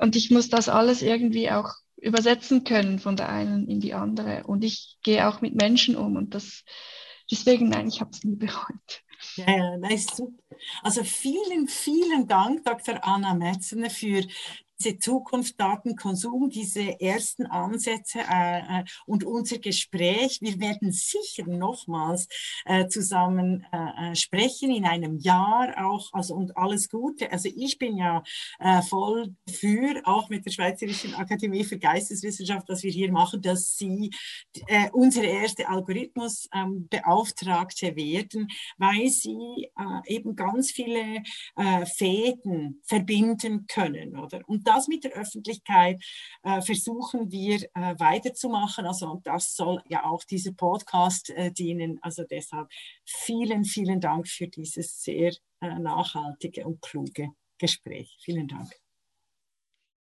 Und ich muss das alles irgendwie auch übersetzen können von der einen in die andere. Und ich gehe auch mit Menschen um und das deswegen, nein, ich habe es nie bereut. Ja, ja, das ist super. Also vielen, vielen Dank, Dr. Anna Metzner, für diese Zukunft Datenkonsum, diese ersten Ansätze äh, äh, und unser Gespräch. Wir werden sicher nochmals äh, zusammen äh, äh, sprechen in einem Jahr auch, also und alles Gute. Also ich bin ja äh, voll für, auch mit der Schweizerischen Akademie für Geisteswissenschaft, was wir hier machen, dass Sie unsere erste Algorithmusbeauftragte ähm, werden, weil Sie eben ganz viele Fäden verbinden können, oder? Und das mit der Öffentlichkeit äh, versuchen wir äh, weiterzumachen. Also und das soll ja auch dieser Podcast äh, dienen. Also deshalb vielen, vielen Dank für dieses sehr äh, nachhaltige und kluge Gespräch. Vielen Dank.